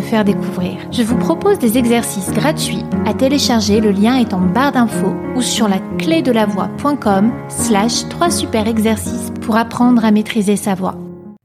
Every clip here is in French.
faire découvrir. Je vous propose des exercices gratuits à télécharger, le lien est en barre d'infos ou sur la clé de la voix.com slash 3 super exercices pour apprendre à maîtriser sa voix.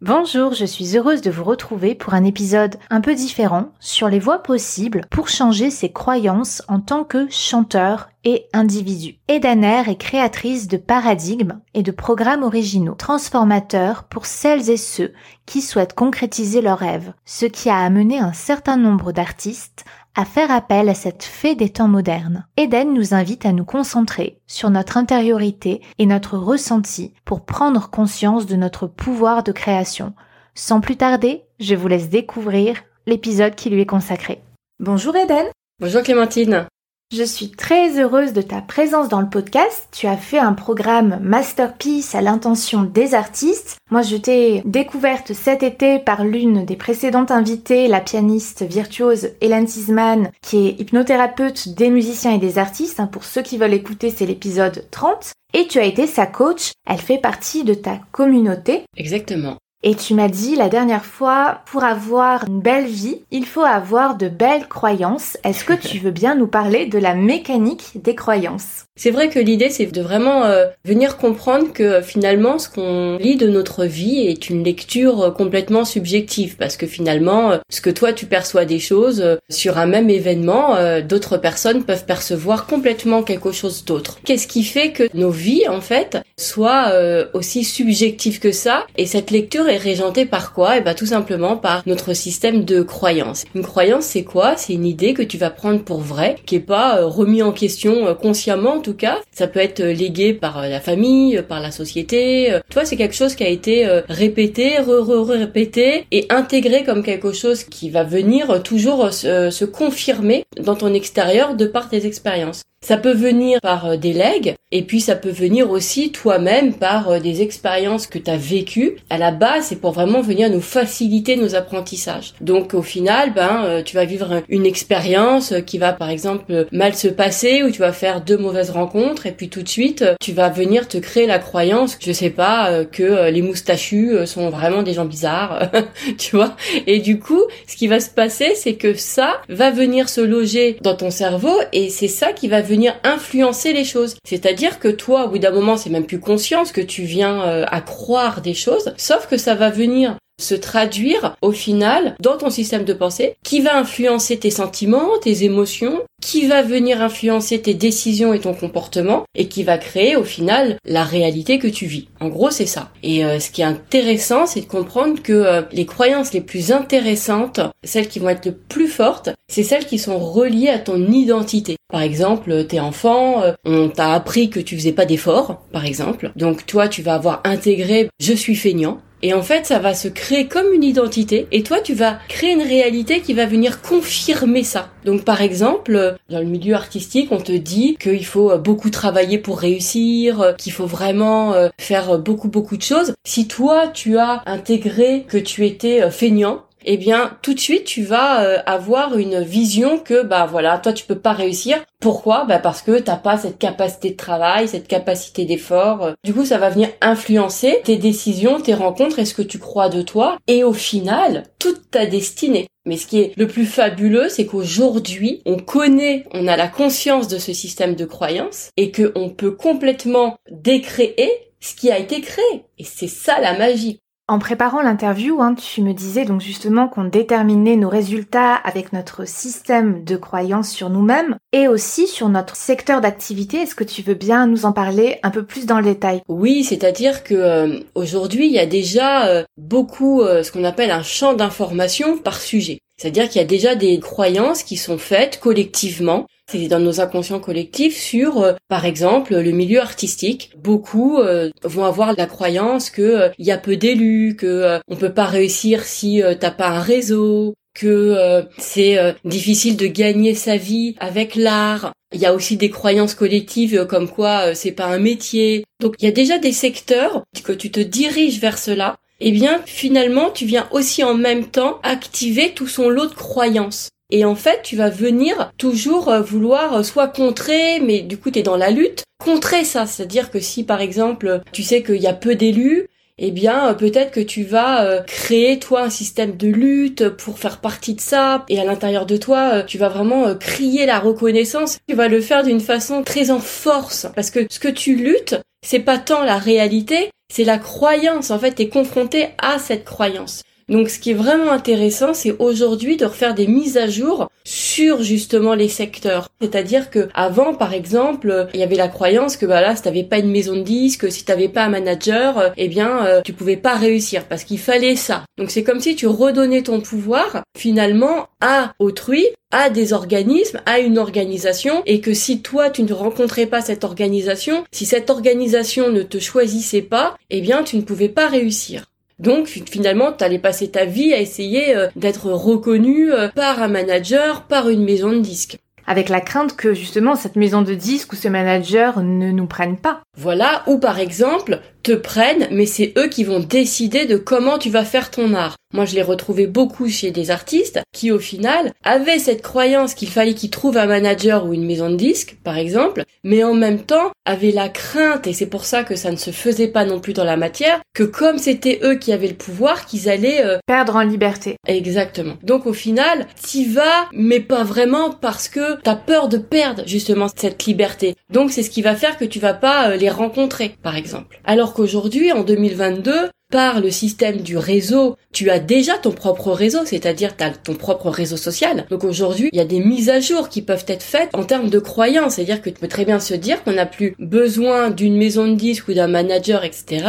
Bonjour, je suis heureuse de vous retrouver pour un épisode un peu différent sur les voies possibles pour changer ses croyances en tant que chanteur et individu. Edaner est créatrice de paradigmes et de programmes originaux, transformateurs pour celles et ceux qui souhaitent concrétiser leurs rêves, ce qui a amené un certain nombre d'artistes à faire appel à cette fée des temps modernes. Eden nous invite à nous concentrer sur notre intériorité et notre ressenti pour prendre conscience de notre pouvoir de création. Sans plus tarder, je vous laisse découvrir l'épisode qui lui est consacré. Bonjour Eden Bonjour Clémentine je suis très heureuse de ta présence dans le podcast. Tu as fait un programme Masterpiece à l'intention des artistes. Moi, je t'ai découverte cet été par l'une des précédentes invitées, la pianiste virtuose Hélène Tisman, qui est hypnothérapeute des musiciens et des artistes. Hein, pour ceux qui veulent écouter, c'est l'épisode 30. Et tu as été sa coach. Elle fait partie de ta communauté. Exactement. Et tu m'as dit la dernière fois, pour avoir une belle vie, il faut avoir de belles croyances. Est-ce que tu veux bien nous parler de la mécanique des croyances? C'est vrai que l'idée, c'est de vraiment euh, venir comprendre que euh, finalement, ce qu'on lit de notre vie est une lecture euh, complètement subjective, parce que finalement, ce que toi tu perçois des choses sur un même événement, d'autres personnes peuvent percevoir complètement quelque chose d'autre. Qu'est-ce qui fait que nos vies, en fait, soient aussi subjectives que ça? Et cette lecture est régentée par quoi? Et eh ben tout simplement par notre système de croyances. Une croyance, c'est quoi? C'est une idée que tu vas prendre pour vraie, qui est pas remis en question consciemment tout cas. Ça peut être euh, légué par euh, la famille, euh, par la société. Toi, c'est quelque chose qui a été répété, re-re-répété et intégré comme quelque chose qui va venir toujours se confirmer dans ton extérieur de par tes expériences. Ça peut venir par euh, des legs et puis ça peut venir aussi toi-même par euh, des expériences que tu as vécues. À la base, c'est pour vraiment venir nous faciliter nos apprentissages. Donc au final, ben euh, tu vas vivre une expérience qui va par exemple mal se passer ou tu vas faire deux mauvaises rencontres et puis tout de suite, tu vas venir te créer la croyance, je sais pas que les moustachus sont vraiment des gens bizarres, tu vois. Et du coup, ce qui va se passer, c'est que ça va venir se loger dans ton cerveau et c'est ça qui va venir influencer les choses. C'est-à-dire que toi, au bout d'un moment, c'est même plus conscience que tu viens euh, à croire des choses, sauf que ça va venir se traduire au final dans ton système de pensée qui va influencer tes sentiments, tes émotions, qui va venir influencer tes décisions et ton comportement et qui va créer au final la réalité que tu vis. En gros, c'est ça. Et euh, ce qui est intéressant, c'est de comprendre que euh, les croyances les plus intéressantes, celles qui vont être le plus fortes, c'est celles qui sont reliées à ton identité. Par exemple, t'es enfant, euh, on t'a appris que tu faisais pas d'efforts, par exemple. Donc toi, tu vas avoir intégré je suis feignant. Et en fait, ça va se créer comme une identité. Et toi, tu vas créer une réalité qui va venir confirmer ça. Donc, par exemple, dans le milieu artistique, on te dit qu'il faut beaucoup travailler pour réussir, qu'il faut vraiment euh, faire beaucoup, beaucoup de choses. Si toi, tu as intégré que tu étais euh, feignant, eh bien tout de suite tu vas euh, avoir une vision que bah voilà toi tu peux pas réussir. Pourquoi? Bah parce que t'as pas cette capacité de travail cette capacité d'effort. Du coup ça va venir influencer tes décisions tes rencontres et ce que tu crois de toi. Et au final toute ta destinée. Mais ce qui est le plus fabuleux, c'est qu'aujourd'hui, on connaît, on a la conscience de ce système de croyances et que on peut complètement décréer ce qui a été créé. Et c'est ça la magie. En préparant l'interview, hein, tu me disais donc justement qu'on déterminait nos résultats avec notre système de croyance sur nous-mêmes et aussi sur notre secteur d'activité. Est-ce que tu veux bien nous en parler un peu plus dans le détail? Oui, c'est-à-dire que euh, aujourd'hui, il y a déjà euh, beaucoup euh, ce qu'on appelle un champ d'information par sujet. C'est-à-dire qu'il y a déjà des croyances qui sont faites collectivement c'est dans nos inconscients collectifs sur, euh, par exemple, le milieu artistique. Beaucoup euh, vont avoir la croyance que il y a peu d'élus, que on peut pas réussir si t'as pas un réseau, que c'est difficile de gagner sa vie avec l'art. Il y a aussi des croyances collectives comme quoi c'est pas un métier. Donc il y a déjà des secteurs que tu te diriges vers cela. Eh bien, finalement, tu viens aussi en même temps activer tout son lot de croyances. Et en fait, tu vas venir toujours euh, vouloir euh, soit contrer, mais du coup, tu es dans la lutte, contrer ça. C'est-à-dire que si, par exemple, tu sais qu'il y a peu d'élus, eh bien, euh, peut-être que tu vas créer, toi, un système de lutte pour faire partie de ça. Et à l'intérieur de toi, tu vas vraiment crier la reconnaissance. Tu vas le faire d'une façon très en force. Parce que ce que tu luttes, c'est pas tant la réalité, c'est la croyance. En fait, tu confronté à cette croyance. Donc ce qui est vraiment intéressant, c'est aujourd'hui de refaire des mises à jour sur justement les secteurs. C'est-à-dire que avant, par exemple, il y avait la croyance que bah là, si t'avais pas une maison de disques, si t'avais pas un manager, eh bien, euh, tu pouvais pas réussir parce qu'il fallait ça. Donc c'est comme si tu redonnais ton pouvoir finalement à autrui à des organismes, à une organisation, et que si toi tu ne rencontrais pas cette organisation, si cette organisation ne te choisissait pas, eh bien tu ne pouvais pas réussir. Donc finalement, tu allais passer ta vie à essayer euh, d'être reconnu euh, par un manager, par une maison de disques avec la crainte que justement cette maison de disques ou ce manager ne nous prenne pas. Voilà, ou par exemple, te prennent, mais c'est eux qui vont décider de comment tu vas faire ton art. Moi, je l'ai retrouvé beaucoup chez des artistes qui, au final, avaient cette croyance qu'il fallait qu'ils trouvent un manager ou une maison de disques, par exemple, mais en même temps avaient la crainte, et c'est pour ça que ça ne se faisait pas non plus dans la matière, que comme c'était eux qui avaient le pouvoir, qu'ils allaient euh, perdre en liberté. Exactement. Donc au final, t'y vas, mais pas vraiment parce que t'as peur de perdre justement cette liberté. Donc c'est ce qui va faire que tu vas pas euh, les rencontrer, par exemple. Alors qu'aujourd'hui, en 2022, par le système du réseau, tu as déjà ton propre réseau, c'est-à-dire ton propre réseau social. Donc aujourd'hui, il y a des mises à jour qui peuvent être faites en termes de croyances, c'est-à-dire que tu peux très bien se dire qu'on n'a plus besoin d'une maison de disques ou d'un manager, etc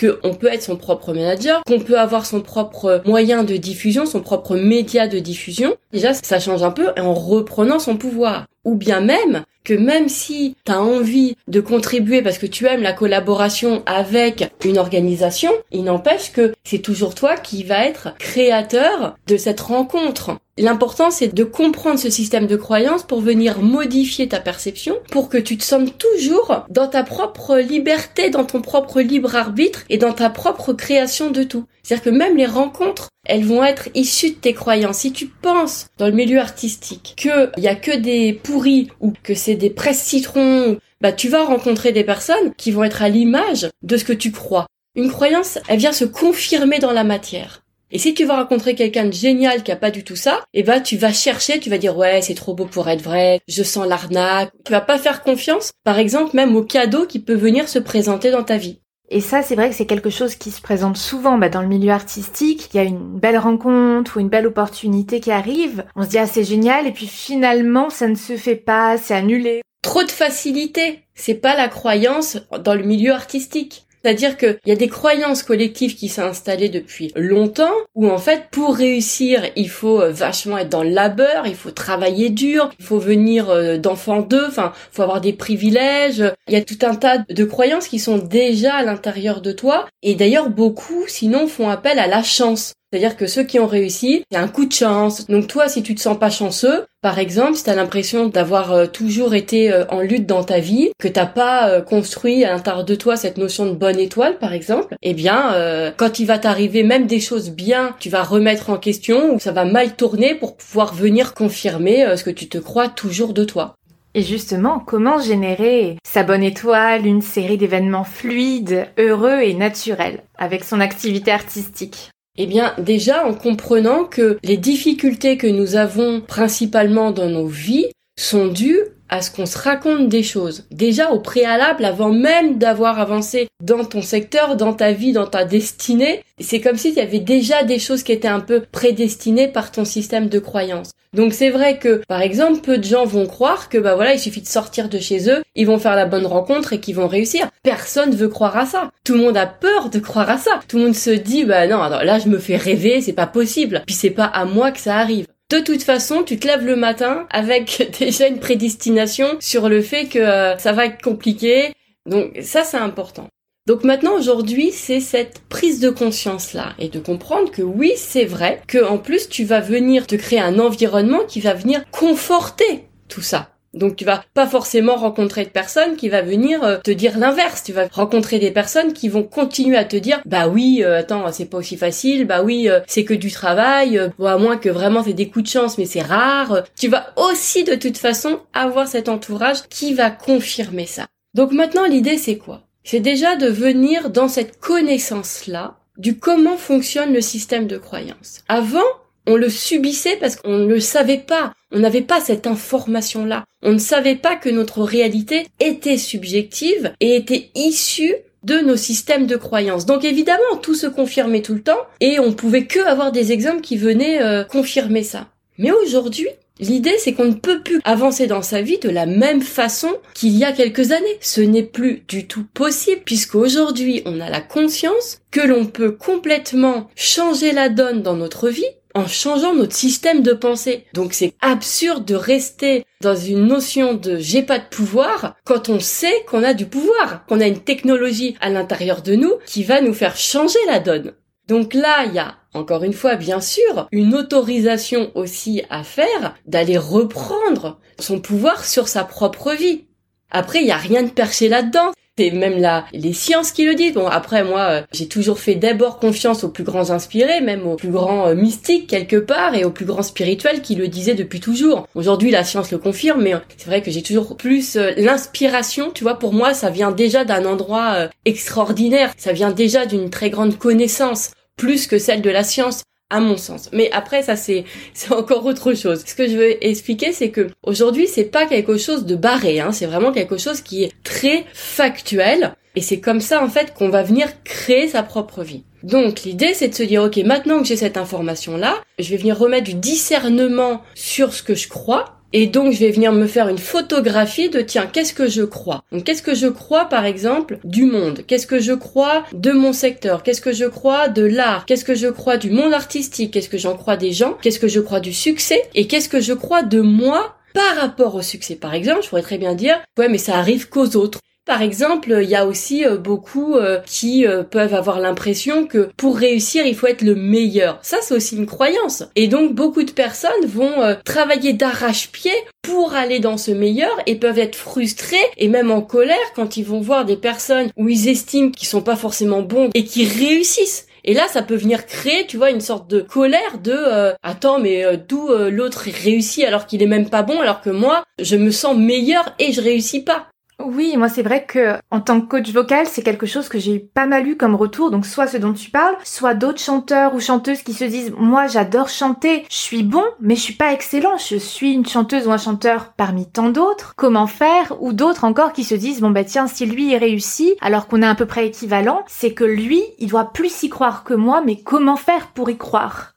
qu'on peut être son propre manager, qu'on peut avoir son propre moyen de diffusion, son propre média de diffusion. Déjà, ça change un peu en reprenant son pouvoir. Ou bien même que même si tu as envie de contribuer parce que tu aimes la collaboration avec une organisation, il n'empêche que c'est toujours toi qui va être créateur de cette rencontre. L'important, c'est de comprendre ce système de croyance pour venir modifier ta perception, pour que tu te sentes toujours dans ta propre liberté, dans ton propre libre arbitre et dans ta propre création de tout. C'est-à-dire que même les rencontres, elles vont être issues de tes croyances. Si tu penses dans le milieu artistique qu'il y a que des pourris ou que c'est des presses citrons, bah tu vas rencontrer des personnes qui vont être à l'image de ce que tu crois. Une croyance, elle vient se confirmer dans la matière. Et si tu vas rencontrer quelqu'un de génial qui a pas du tout ça, eh ben tu vas chercher, tu vas dire ouais c'est trop beau pour être vrai, je sens l'arnaque. Tu vas pas faire confiance, par exemple même au cadeau qui peut venir se présenter dans ta vie. Et ça, c'est vrai que c'est quelque chose qui se présente souvent bah, dans le milieu artistique. Il y a une belle rencontre ou une belle opportunité qui arrive. On se dit ah c'est génial et puis finalement ça ne se fait pas, c'est annulé. Trop de facilité. C'est pas la croyance dans le milieu artistique. C'est-à-dire qu'il y a des croyances collectives qui s'est installées depuis longtemps, où en fait, pour réussir, il faut euh, vachement être dans le labeur, il faut travailler dur, il faut venir euh, d'enfants d'eux, enfin, il faut avoir des privilèges. Il y a tout un tas de croyances qui sont déjà à l'intérieur de toi, et d'ailleurs beaucoup, sinon, font appel à la chance. C'est-à-dire que ceux qui ont réussi, c'est un coup de chance. Donc toi, si tu te sens pas chanceux, par exemple, si tu l'impression d'avoir euh, toujours été euh, en lutte dans ta vie, que t'as pas euh, construit à l'intérieur de toi cette notion de bonne étoile, par exemple, eh bien, quand il va t'arriver même des choses bien, tu vas remettre en question ou ça va mal tourner pour pouvoir venir confirmer ce que tu te crois toujours de toi. Et justement, comment générer sa bonne étoile, une série d'événements fluides, heureux et naturels avec son activité artistique? Eh bien, déjà en comprenant que les difficultés que nous avons principalement dans nos vies sont dues à ce qu'on se raconte des choses. Déjà au préalable, avant même d'avoir avancé dans ton secteur, dans ta vie, dans ta destinée, c'est comme s'il y avait déjà des choses qui étaient un peu prédestinées par ton système de croyance. Donc c'est vrai que, par exemple, peu de gens vont croire que bah voilà, il suffit de sortir de chez eux, ils vont faire la bonne rencontre et qu'ils vont réussir. Personne veut croire à ça. Tout le monde a peur de croire à ça. Tout le monde se dit bah non, là je me fais rêver, c'est pas possible. Puis c'est pas à moi que ça arrive. De toute façon, tu te lèves le matin avec déjà une prédestination sur le fait que euh, ça va être compliqué. Donc ça, c'est important. Donc maintenant aujourd'hui, c'est cette prise de conscience là et de comprendre que oui, c'est vrai que en plus tu vas venir te créer un environnement qui va venir conforter tout ça. Donc tu vas pas forcément rencontrer de personnes qui va venir euh, te dire l'inverse. Tu vas rencontrer des personnes qui vont continuer à te dire bah oui euh, attends c'est pas aussi facile bah oui euh, c'est que du travail bon à moins que vraiment c'est des coups de chance mais c'est rare. Tu vas aussi de toute façon avoir cet entourage qui va confirmer ça. Donc maintenant l'idée c'est quoi? C'est déjà de venir dans cette connaissance là du comment fonctionne le système de croyance. Avant on le subissait parce qu'on ne le savait pas. On n'avait pas cette information-là. On ne savait pas que notre réalité était subjective et était issue de nos systèmes de croyances. Donc évidemment, tout se confirmait tout le temps et on pouvait que avoir des exemples qui venaient euh, confirmer ça. Mais aujourd'hui, L'idée, c'est qu'on ne peut plus avancer dans sa vie de la même façon qu'il y a quelques années. Ce n'est plus du tout possible puisqu'aujourd'hui, on a la conscience que l'on peut complètement changer la donne dans notre vie en changeant notre système de pensée. Donc c'est absurde de rester dans une notion de j'ai pas de pouvoir quand on sait qu'on a du pouvoir, qu'on a une technologie à l'intérieur de nous qui va nous faire changer la donne. Donc là, il y a encore une fois, bien sûr, une autorisation aussi à faire d'aller reprendre son pouvoir sur sa propre vie. Après, il n'y a rien de perché là-dedans. C'est même là les sciences qui le disent. Bon après moi euh, j'ai toujours fait d'abord confiance aux plus grands inspirés, même aux plus grands euh, mystiques quelque part et aux plus grands spirituels qui le disaient depuis toujours. Aujourd'hui la science le confirme, mais euh, c'est vrai que j'ai toujours plus l'inspiration. Tu vois pour moi ça vient déjà d'un endroit extraordinaire. Ça vient déjà d'une très grande connaissance plus que celle de la science à mon sens. Mais après, ça c'est c'est encore autre chose. Ce que je veux expliquer, c'est que aujourd'hui, c'est pas quelque chose de barré. Hein, c'est vraiment quelque chose qui est très factuel. Et c'est comme ça en fait qu'on va venir créer sa propre vie. Donc l'idée c'est de se dire ok maintenant que j'ai cette information là, je vais venir remettre du discernement sur ce que je crois et donc, je vais venir me faire une photographie de, tiens, qu'est-ce que je crois? Donc, qu'est-ce que je crois, par exemple, du monde? Qu'est-ce que je crois de mon secteur? Qu'est-ce que je crois de l'art? Qu'est-ce que je crois du monde artistique? Qu'est-ce que j'en crois des gens? Qu'est-ce que je crois du succès? Et qu'est-ce que je crois de moi par rapport au succès, par exemple, je pourrais très bien dire, ouais, mais ça arrive qu'aux autres. Par exemple, il y a aussi euh, beaucoup euh, qui euh, peuvent avoir l'impression que pour réussir, il faut être le meilleur. Ça, c'est aussi une croyance. Et donc, beaucoup de personnes vont travailler d'arrache-pied pour aller dans ce meilleur et peuvent être frustrés et même en colère quand ils vont voir des personnes où ils estiment qu'ils sont pas forcément bons et qui réussissent. Et là, ça peut venir créer, tu vois, une sorte de colère de attends, mais d'où l'autre réussit alors qu'il est même pas bon, alors que moi, je me sens meilleur et je réussis pas. Oui, moi c'est vrai que en tant que coach vocal, c'est quelque chose que j'ai pas mal eu comme retour. Donc soit ce dont tu parles, soit d'autres chanteurs ou chanteuses qui se disent moi j'adore chanter, je suis bon, mais je suis pas excellent, je suis une chanteuse ou un chanteur parmi tant d'autres. Comment faire? Ou d'autres encore qui se disent bon bah tiens si lui est réussi alors qu'on est à peu près équivalent, c'est que lui il doit plus y croire que moi, mais comment faire pour y croire?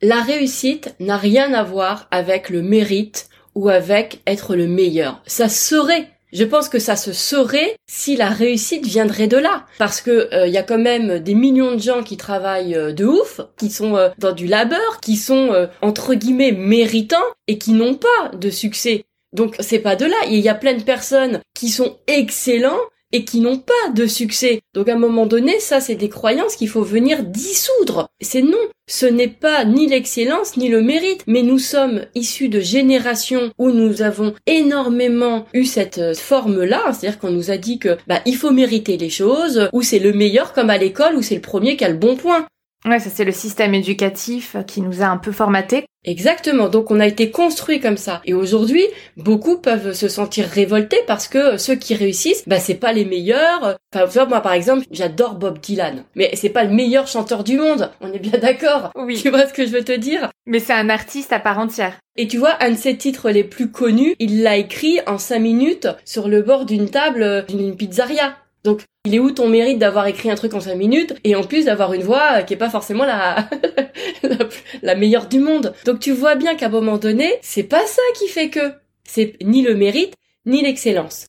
La réussite n'a rien à voir avec le mérite ou avec être le meilleur. Ça serait je pense que ça se saurait si la réussite viendrait de là, parce que il euh, y a quand même des millions de gens qui travaillent euh, de ouf, qui sont euh, dans du labeur, qui sont entre guillemets méritants et qui n'ont pas de succès. Donc c'est pas de là. Il y a plein de personnes qui sont excellents et qui n'ont pas de succès. Donc à un moment donné, ça c'est des croyances qu'il faut venir dissoudre. C'est non, ce n'est pas ni l'excellence ni le mérite, mais nous sommes issus de générations où nous avons énormément eu cette euh, forme-là, c'est-à-dire qu'on nous a dit que bah il faut mériter les choses, ou c'est le meilleur comme à l'école, ou c'est le premier qui a le bon point. Ouais, ça c'est le système éducatif qui nous a un peu formaté. Exactement. Donc on a été construit comme ça. Et aujourd'hui, beaucoup peuvent se sentir révoltés parce que ceux qui réussissent, bah c'est pas les meilleurs. Enfin, moi par exemple, j'adore Bob Dylan, mais c'est pas le meilleur chanteur du monde. On est bien d'accord. Oui. Tu vois ce que je veux te dire? Mais c'est un artiste à part entière. Et tu vois, un de ses titres les plus connus, il l'a écrit en cinq minutes sur le bord d'une table d'une pizzeria. Donc, il est où ton mérite d'avoir écrit un truc en cinq minutes et en plus d'avoir une voix qui est pas forcément la, la, meilleure du monde. Donc tu vois bien qu'à un moment donné, c'est pas ça qui fait que. C'est ni le mérite, ni l'excellence.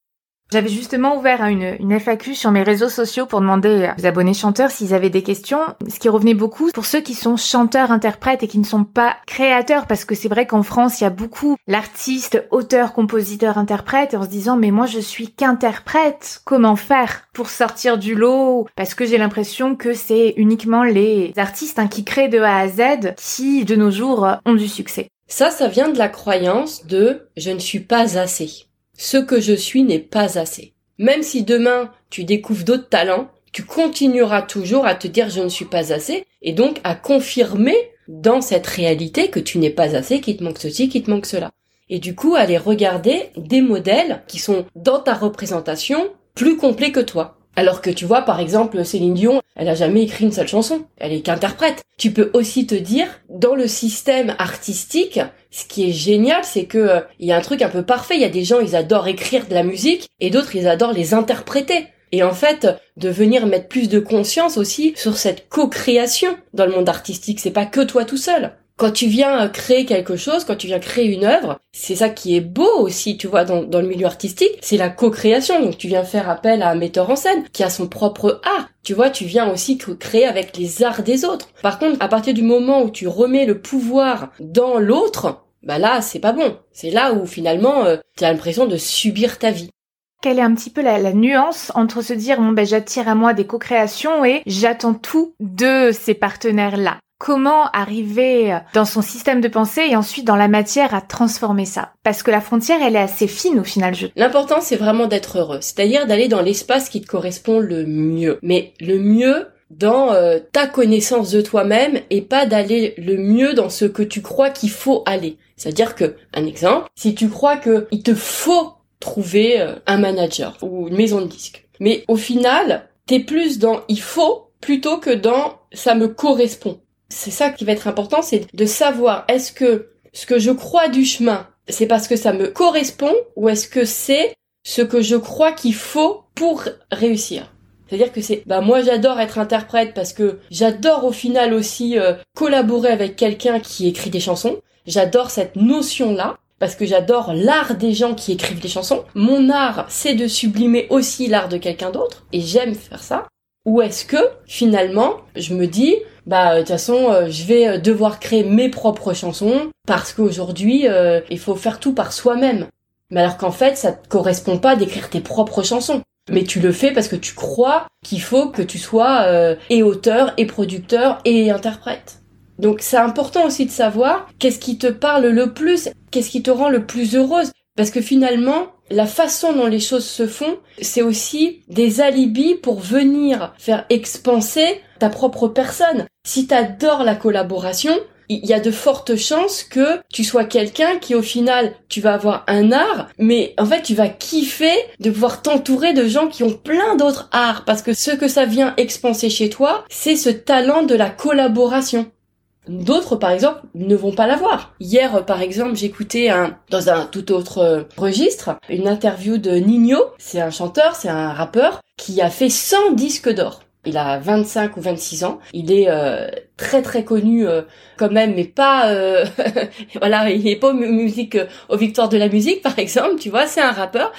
J'avais justement ouvert une, une, FAQ sur mes réseaux sociaux pour demander aux abonnés chanteurs s'ils avaient des questions. Ce qui revenait beaucoup pour ceux qui sont chanteurs, interprètes et qui ne sont pas créateurs, parce que c'est vrai qu'en France, il y a beaucoup l'artiste, auteur, compositeur, interprète, en se disant mais moi je suis qu'interprète, comment faire pour sortir du lot? Parce que j'ai l'impression que c'est uniquement les artistes hein, qui créent de A à Z qui de nos jours ont du succès. Ça, ça vient de la croyance de je ne suis pas assez ce que je suis n'est pas assez. Même si demain tu découvres d'autres talents, tu continueras toujours à te dire je ne suis pas assez et donc à confirmer dans cette réalité que tu n'es pas assez, qu'il te manque ceci, qu'il te manque cela. Et du coup, aller regarder des modèles qui sont dans ta représentation plus complets que toi. Alors que tu vois, par exemple, Céline Dion, elle a jamais écrit une seule chanson. Elle est qu'interprète. Tu peux aussi te dire, dans le système artistique, ce qui est génial, c'est que euh, il y a un truc un peu parfait. Il y a des gens, ils adorent écrire de la musique, et d'autres, ils adorent les interpréter. Et en fait, de venir mettre plus de conscience aussi sur cette co-création dans le monde artistique. C'est pas que toi tout seul quand tu viens créer quelque chose, quand tu viens créer une œuvre, c'est ça qui est beau aussi, tu vois, dans, le milieu artistique, c'est la co-création. Donc tu viens faire appel à un metteur en scène qui a son propre art. Tu vois, tu viens aussi créer avec les arts des autres. Par contre, à partir du moment où tu remets le pouvoir dans l'autre, bah là, c'est pas bon. C'est là où finalement, euh, tu as l'impression de subir ta vie quelle est un petit peu la, la, nuance entre se dire bon ben j'attire à moi des co-créations et j'attends tout de ces partenaires là comment arriver dans son système de pensée et ensuite dans la matière à transformer ça? Parce que la frontière, elle est assez fine au final. Je... L'important, c'est vraiment d'être heureux, c'est-à-dire d'aller dans l'espace qui te correspond le mieux. Mais le mieux dans euh, ta connaissance de toi-même et pas d'aller le mieux dans ce que tu crois qu'il faut aller. C'est-à-dire que, un exemple, si tu crois qu'il te faut trouver euh, un manager ou une maison de disques, mais au final, t'es plus dans il faut plutôt que dans ça me correspond c'est ça qui va être important, c'est de savoir est-ce que ce que je crois du chemin, c'est parce que ça me correspond ou est-ce que c'est ce que je crois qu'il faut pour réussir? C'est-à-dire que c'est, bah moi j'adore être interprète parce que j'adore au final aussi euh, collaborer avec quelqu'un qui écrit des chansons. J'adore cette notion-là parce que j'adore l'art des gens qui écrivent des chansons. Mon art, c'est de sublimer aussi l'art de quelqu'un d'autre et j'aime faire ça. Ou est-ce que finalement, je me dis, bah euh, de toute façon euh, je vais euh, devoir créer mes propres chansons parce qu'aujourd'hui il faut faire tout par soi-même. Mais alors qu'en fait ça te correspond pas d'écrire tes propres chansons. Mais tu le fais parce que tu crois qu'il faut que tu sois et auteur et producteur et interprète. Donc c'est important aussi de savoir qu'est-ce qui te parle le plus, qu'est-ce qui te rend le plus heureuse. Parce que finalement, la façon dont les choses se font, c'est aussi des alibis pour venir faire expanser ta propre personne. Si t'adores la collaboration, il y a de fortes chances que tu sois quelqu'un qui au final tu vas avoir un art mais en fait tu vas kiffer de pouvoir t'entourer de gens qui ont plein d'autres arts parce que ce que ça vient expanser chez toi c'est ce talent de la collaboration D'autres, par exemple, ne vont pas l'avoir. Hier, par exemple, j'écoutais un, dans un tout autre euh, registre, une interview de Nino. C'est un chanteur, c'est un rappeur qui a fait 100 disques d'or. Il a 25 ou 26 ans. Il est euh, très très connu euh, quand même, mais pas euh, voilà, il est pas musique aux victoires de la musique par exemple. Tu vois, c'est un rappeur.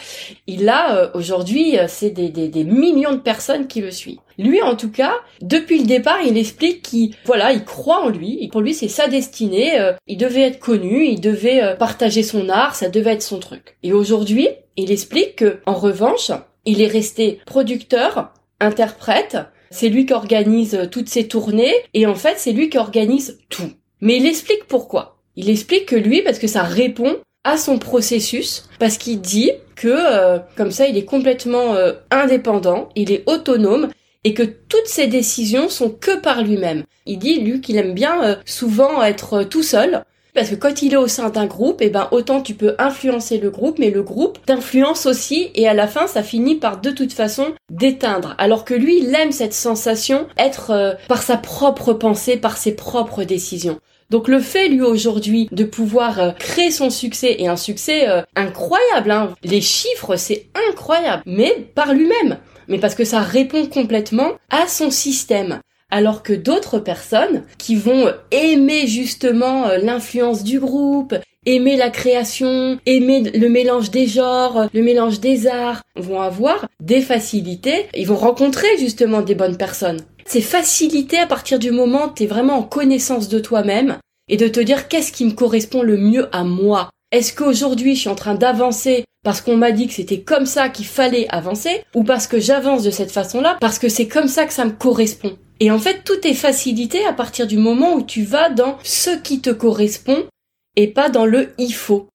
Il a aujourd'hui, c'est des, des, des millions de personnes qui le suivent. Lui, en tout cas, depuis le départ, il explique qu'il, voilà, il croit en lui. Et pour lui, c'est sa destinée. il devait être connu, il devait partager son art, ça devait être son truc. Et aujourd'hui, il explique que, en revanche, il est resté producteur, interprète, c'est lui qui organise euh, toutes ses tournées et en fait c'est lui qui organise tout. Mais il explique pourquoi. Il explique que lui, parce que ça répond à son processus, parce qu'il dit que euh, comme ça il est complètement euh, indépendant, il est autonome et que toutes ses décisions sont que par lui-même. Il dit lui qu'il aime bien souvent être tout seul parce que quand il est au sein d'un groupe, et eh ben autant tu peux influencer le groupe, mais le groupe t'influence aussi et à la fin ça finit par de toute façon d'éteindre. Alors que lui, il aime cette sensation être euh, par sa propre pensée, par ses propres décisions. Donc le fait lui aujourd'hui de pouvoir euh, créer son succès et un succès euh, incroyable, hein. les chiffres c'est incroyable, mais par lui-même, mais parce que ça répond complètement à son système alors que d'autres personnes qui vont aimer justement euh, l'influence du groupe, aimer la création, aimer le mélange des genres, le mélange des arts, vont avoir des facilités, ils vont rencontrer justement des bonnes personnes. C'est facilité à partir du moment où tu es vraiment en connaissance de toi-même et de te dire qu'est-ce qui me correspond le mieux à moi. Est-ce qu'aujourd'hui je suis en train d'avancer parce qu'on m'a dit que c'était comme ça qu'il fallait avancer ou parce que j'avance de cette façon-là? Parce que c'est comme ça que ça me correspond. Et en fait, tout est facilité à partir du moment où tu vas dans ce qui te correspond et pas dans le il faut.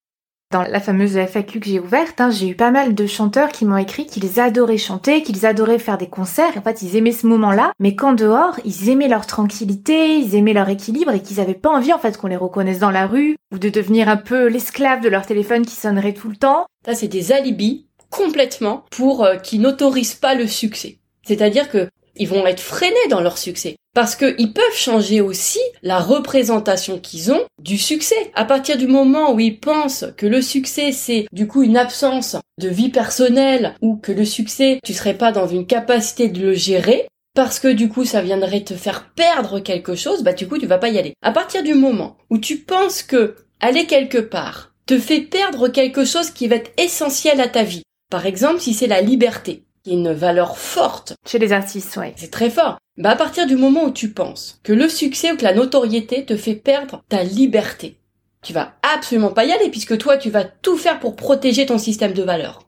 Dans la fameuse FAQ que j'ai ouverte, hein, j'ai eu pas mal de chanteurs qui m'ont écrit qu'ils adoraient chanter, qu'ils adoraient faire des concerts. En fait, ils aimaient ce moment-là, mais qu'en dehors, ils aimaient leur tranquillité, ils aimaient leur équilibre et qu'ils avaient pas envie en fait qu'on les reconnaisse dans la rue ou de devenir un peu l'esclave de leur téléphone qui sonnerait tout le temps. Ça, c'est des alibis complètement pour euh, qui n'autorisent pas le succès. C'est-à-dire que ils vont être freinés dans leur succès. Parce qu'ils peuvent changer aussi la représentation qu'ils ont du succès. À partir du moment où ils pensent que le succès c'est du coup une absence de vie personnelle ou que le succès tu serais pas dans une capacité de le gérer, parce que du coup ça viendrait te faire perdre quelque chose, bah du coup tu vas pas y aller. À partir du moment où tu penses que aller quelque part te fait perdre quelque chose qui va être essentiel à ta vie, par exemple si c'est la liberté, qui est une valeur forte. Chez les artistes, ouais. C'est très fort. Bah, à partir du moment où tu penses que le succès ou que la notoriété te fait perdre ta liberté, tu vas absolument pas y aller puisque toi, tu vas tout faire pour protéger ton système de valeurs.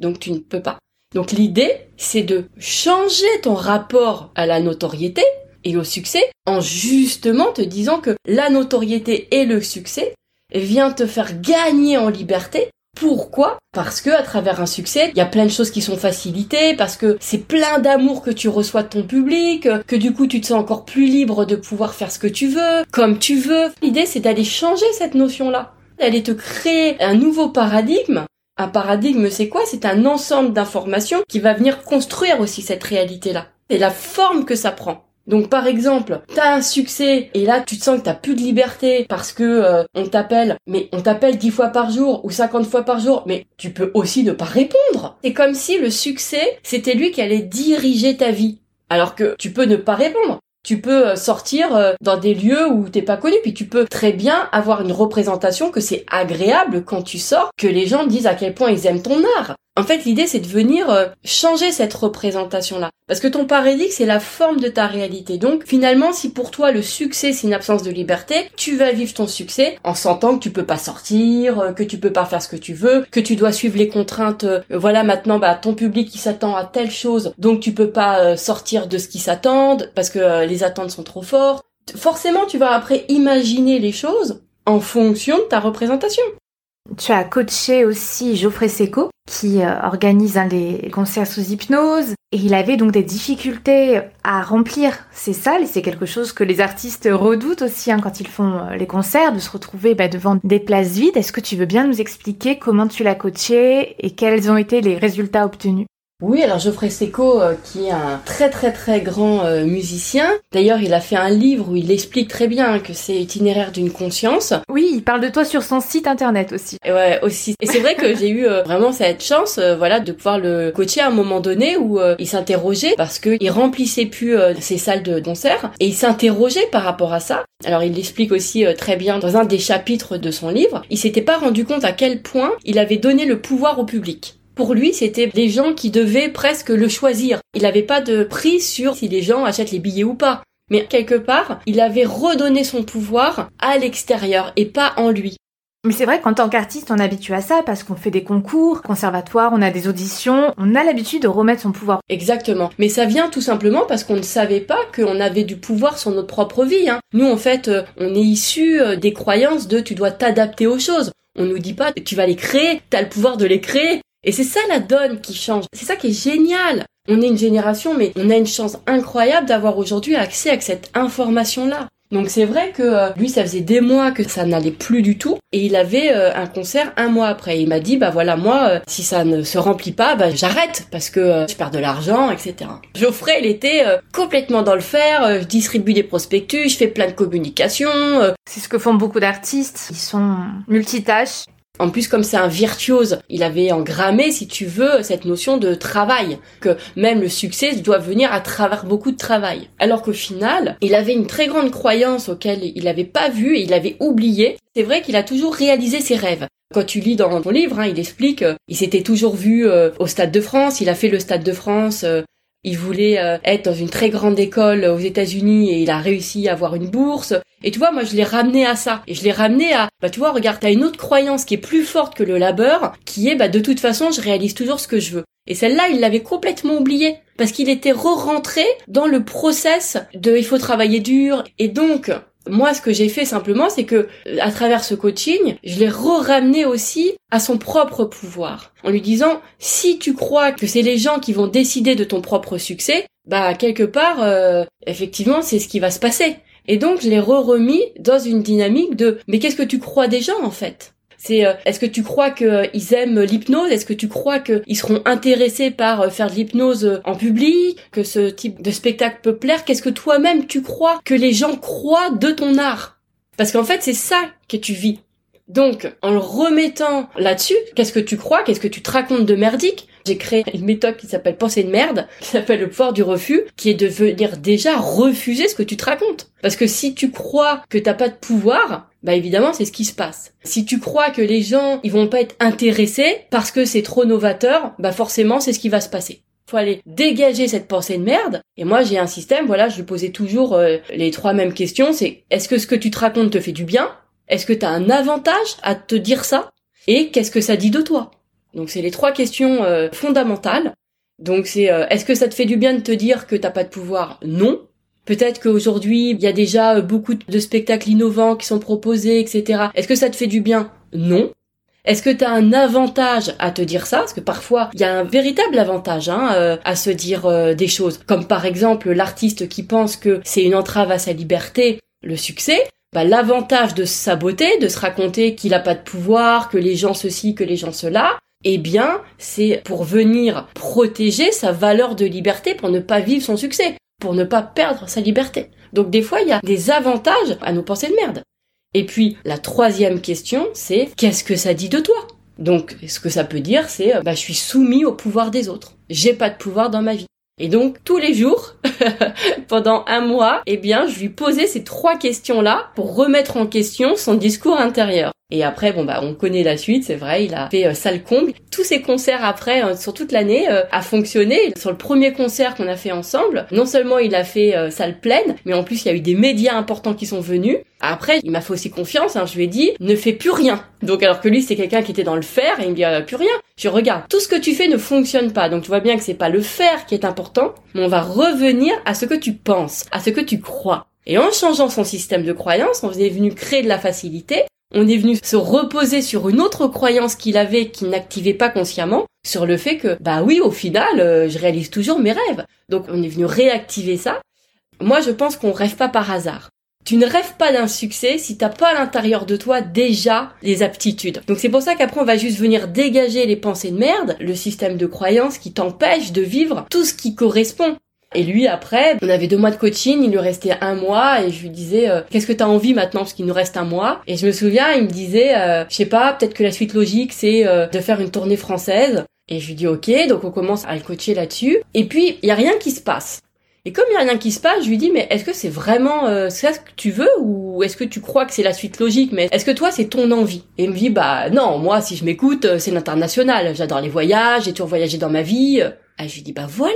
Donc, tu ne peux pas. Donc, l'idée, c'est de changer ton rapport à la notoriété et au succès en justement te disant que la notoriété et le succès vient te faire gagner en liberté pourquoi? Parce que à travers un succès, il y a plein de choses qui sont facilitées, parce que c'est plein d'amour que tu reçois de ton public, que du coup tu te sens encore plus libre de pouvoir faire ce que tu veux, comme tu veux. L'idée c'est d'aller changer cette notion-là, d'aller te créer un nouveau paradigme. Un paradigme c'est quoi? C'est un ensemble d'informations qui va venir construire aussi cette réalité-là. Et la forme que ça prend. Donc par exemple, t'as un succès et là tu te sens que t'as plus de liberté parce que euh, on t'appelle, mais on t'appelle 10 fois par jour ou 50 fois par jour, mais tu peux aussi ne pas répondre. C'est comme si le succès, c'était lui qui allait diriger ta vie. Alors que tu peux ne pas répondre. Tu peux euh, sortir euh, dans des lieux où t'es pas connu, puis tu peux très bien avoir une représentation que c'est agréable quand tu sors, que les gens disent à quel point ils aiment ton art. En fait, l'idée, c'est de venir euh, changer cette représentation-là. Parce que ton paradigme, c'est la forme de ta réalité. Donc, finalement, si pour toi, le succès, c'est une absence de liberté, tu vas vivre ton succès en sentant que tu peux pas sortir, euh, que tu peux pas faire ce que tu veux, que tu dois suivre les contraintes. Euh, voilà, maintenant, bah, ton public, il s'attend à telle chose, donc tu peux pas sortir de ce qu'ils s'attendent parce que les attentes sont trop fortes. Forcément, tu vas après imaginer les choses en fonction de ta représentation. Tu as coaché aussi Geoffrey Seco, qui euh, organise des concerts sous hypnose, et il avait donc des difficultés à remplir ses salles, et c'est quelque chose que les artistes redoutent aussi hein, quand ils font euh, les concerts, de se retrouver bah, devant des places vides. Est-ce que tu veux bien nous expliquer comment tu l'as coaché et quels ont été les résultats obtenus? Oui, alors Geoffrey Seco, euh, qui est un très très très grand euh, musicien. D'ailleurs, il a fait un livre où il explique très bien que c'est itinéraire d'une conscience. Oui, il parle de toi sur son site internet aussi. Et ouais, aussi. Et c'est vrai que j'ai eu euh, vraiment cette chance, voilà, de pouvoir le coacher à un moment donné où il s'interrogeait parce que il remplissait plus ses salles de concert et il s'interrogeait par rapport à ça. Alors il l'explique aussi très bien dans un des chapitres de son livre. Il s'était pas rendu compte à quel point il avait donné le pouvoir au public. Pour lui, c'était les gens qui devaient presque le choisir. Il n'avait pas de prix sur si les gens achètent les billets ou pas. Mais quelque part, il avait redonné son pouvoir à l'extérieur et pas en lui. Mais c'est vrai qu'en tant qu'artiste, on est habitué à ça parce qu'on fait des concours, conservatoires, on a des auditions, on a l'habitude de remettre son pouvoir. Exactement. Mais ça vient tout simplement parce qu'on ne savait pas qu'on avait du pouvoir sur notre propre vie. Hein. Nous, en fait, euh, on est issu euh, des croyances de tu dois t'adapter aux choses. On nous dit pas tu vas les créer, t'as le pouvoir de les créer. Et c'est ça la donne qui change. C'est ça qui est génial. On est une génération, mais on a une chance incroyable d'avoir aujourd'hui accès à cette information-là. Donc c'est vrai que euh, lui, ça faisait des mois que ça n'allait plus du tout, et il avait euh, un concert un mois après. Il m'a dit, bah voilà, moi, euh, si ça ne se remplit pas, bah j'arrête parce que je perds de l'argent, etc. Geoffrey, il était complètement dans le faire. je distribue des prospectus, je fais plein de communications. C'est ce que font beaucoup d'artistes. Ils sont multitâches. En plus, comme c'est un virtuose, il avait engrammé, si tu veux, cette notion de travail, que même le succès doit venir à travers beaucoup de travail. Alors qu'au final, il avait une très grande croyance auquel il n'avait pas vu et il avait oublié. C'est vrai qu'il a toujours réalisé ses rêves. Quand tu lis dans ton livre, hein, il explique, euh, il s'était toujours vu euh, au Stade de France, il a fait le Stade de France, euh, il voulait être dans une très grande école aux États-Unis et il a réussi à avoir une bourse. Et tu vois, moi je l'ai ramené à ça. Et je l'ai ramené à, bah tu vois, regarde, t'as une autre croyance qui est plus forte que le labeur, qui est, bah de toute façon, je réalise toujours ce que je veux. Et celle-là, il l'avait complètement oubliée parce qu'il était re-rentré dans le process de il faut travailler dur. Et donc, moi, ce que j'ai fait simplement, c'est que, à travers ce coaching, je l'ai re-ramené aussi à son propre pouvoir. En lui disant, si tu crois que c'est les gens qui vont décider de ton propre succès, bah, quelque part, euh, effectivement, c'est ce qui va se passer. Et donc, je l'ai re-remis dans une dynamique de, mais qu'est-ce que tu crois des gens, en fait? C'est euh, est-ce que tu crois qu'ils euh, aiment l'hypnose? Est-ce que tu crois qu'ils seront intéressés par euh, faire de l'hypnose en public? Que ce type de spectacle peut plaire? Qu'est-ce que toi-même tu crois que les gens croient de ton art? Parce qu'en fait, c'est ça que tu vis. Donc, en le remettant là-dessus, qu'est-ce que tu crois? Qu'est-ce que tu te racontes de merdique? J'ai créé une méthode qui s'appelle penser de merde, qui s'appelle le pouvoir du refus, qui est de venir déjà refuser ce que tu te racontes. Parce que si tu crois que t'as pas de pouvoir, bah évidemment c'est ce qui se passe. Si tu crois que les gens ils vont pas être intéressés parce que c'est trop novateur, bah forcément c'est ce qui va se passer. Faut aller dégager cette pensée de merde. Et moi j'ai un système, voilà, je posais toujours euh, les trois mêmes questions. C'est est-ce que ce que tu te racontes te fait du bien? Est-ce que tu as un avantage à te dire ça? Et qu'est-ce que ça dit de toi? Donc c'est les trois questions euh, fondamentales. Donc c'est euh, est-ce que ça te fait du bien de te dire que t'as pas de pouvoir? Non. Peut-être qu'aujourd'hui, il y a déjà euh, beaucoup de spectacles innovants qui sont proposés, etc. Est-ce que ça te fait du bien? Non. Est-ce que tu as un avantage à te dire ça? Parce que parfois, il y a un véritable avantage hein, à se dire des choses. Comme par exemple l'artiste qui pense que c'est une entrave à sa liberté, le succès. Bah, l'avantage de se saboter, de se raconter qu'il n'a pas de pouvoir, que les gens ceci, que les gens cela, eh bien, c'est pour venir protéger sa valeur de liberté pour ne pas vivre son succès pour ne pas perdre sa liberté. Donc des fois, il y a des avantages à nos pensées de merde. Et puis, la troisième question, c'est qu'est-ce que ça dit de toi? Donc, ce que ça peut dire, c'est bah, je suis soumis au pouvoir des autres. J'ai pas de pouvoir dans ma vie. Et donc, tous les jours, pendant un mois, eh bien, je lui posais ces trois questions-là pour remettre en question son discours intérieur. Et après, bon bah, on connaît la suite, c'est vrai, il a fait euh, salle comble. Tous ses concerts après, euh, sur toute l'année, euh, a fonctionné. Sur le premier concert qu'on a fait ensemble, non seulement il a fait salle pleine, mais en plus il y a eu des médias importants qui sont venus. Après, il m'a fait aussi confiance. Hein, je lui ai dit, ne fais plus rien. Donc alors que lui, c'est quelqu'un qui était dans le faire, et il me dit plus rien. Je regarde, tout ce que tu fais ne fonctionne pas. Donc tu vois bien que c'est pas le faire qui est important, mais on va revenir à ce que tu penses, à ce que tu crois. Et en changeant son système de croyance, on est venu créer de la facilité on est venu se reposer sur une autre croyance qu'il avait qu'il n'activait pas consciemment, sur le fait que bah oui au final euh, je réalise toujours mes rêves. Donc on est venu réactiver ça. Moi je pense qu'on rêve pas par hasard. Tu ne rêves pas d'un succès si t'as pas à l'intérieur de toi déjà les aptitudes. Donc c'est pour ça qu'après on va juste venir dégager les pensées de merde, le système de croyance qui t'empêche de vivre tout ce qui correspond et lui, après, on avait deux mois de coaching, il lui restait un mois, et je lui disais, euh, qu'est-ce que t'as envie maintenant, parce qu'il nous reste un mois. Et je me souviens, il me disait, euh, je sais pas, peut-être que la suite logique, c'est euh, de faire une tournée française. Et je lui dis, ok, donc on commence à le coacher là-dessus. Et puis, il y a rien qui se passe. Et comme il y a rien qui se passe, je lui dis, mais est-ce que c'est vraiment ça ce que tu veux, ou est-ce que tu crois que c'est la suite logique, mais est-ce que toi, c'est ton envie Et il me dit, bah non, moi, si je m'écoute, c'est l'international. J'adore les voyages, j'ai toujours voyagé dans ma vie. Ah, je lui dis, bah voilà.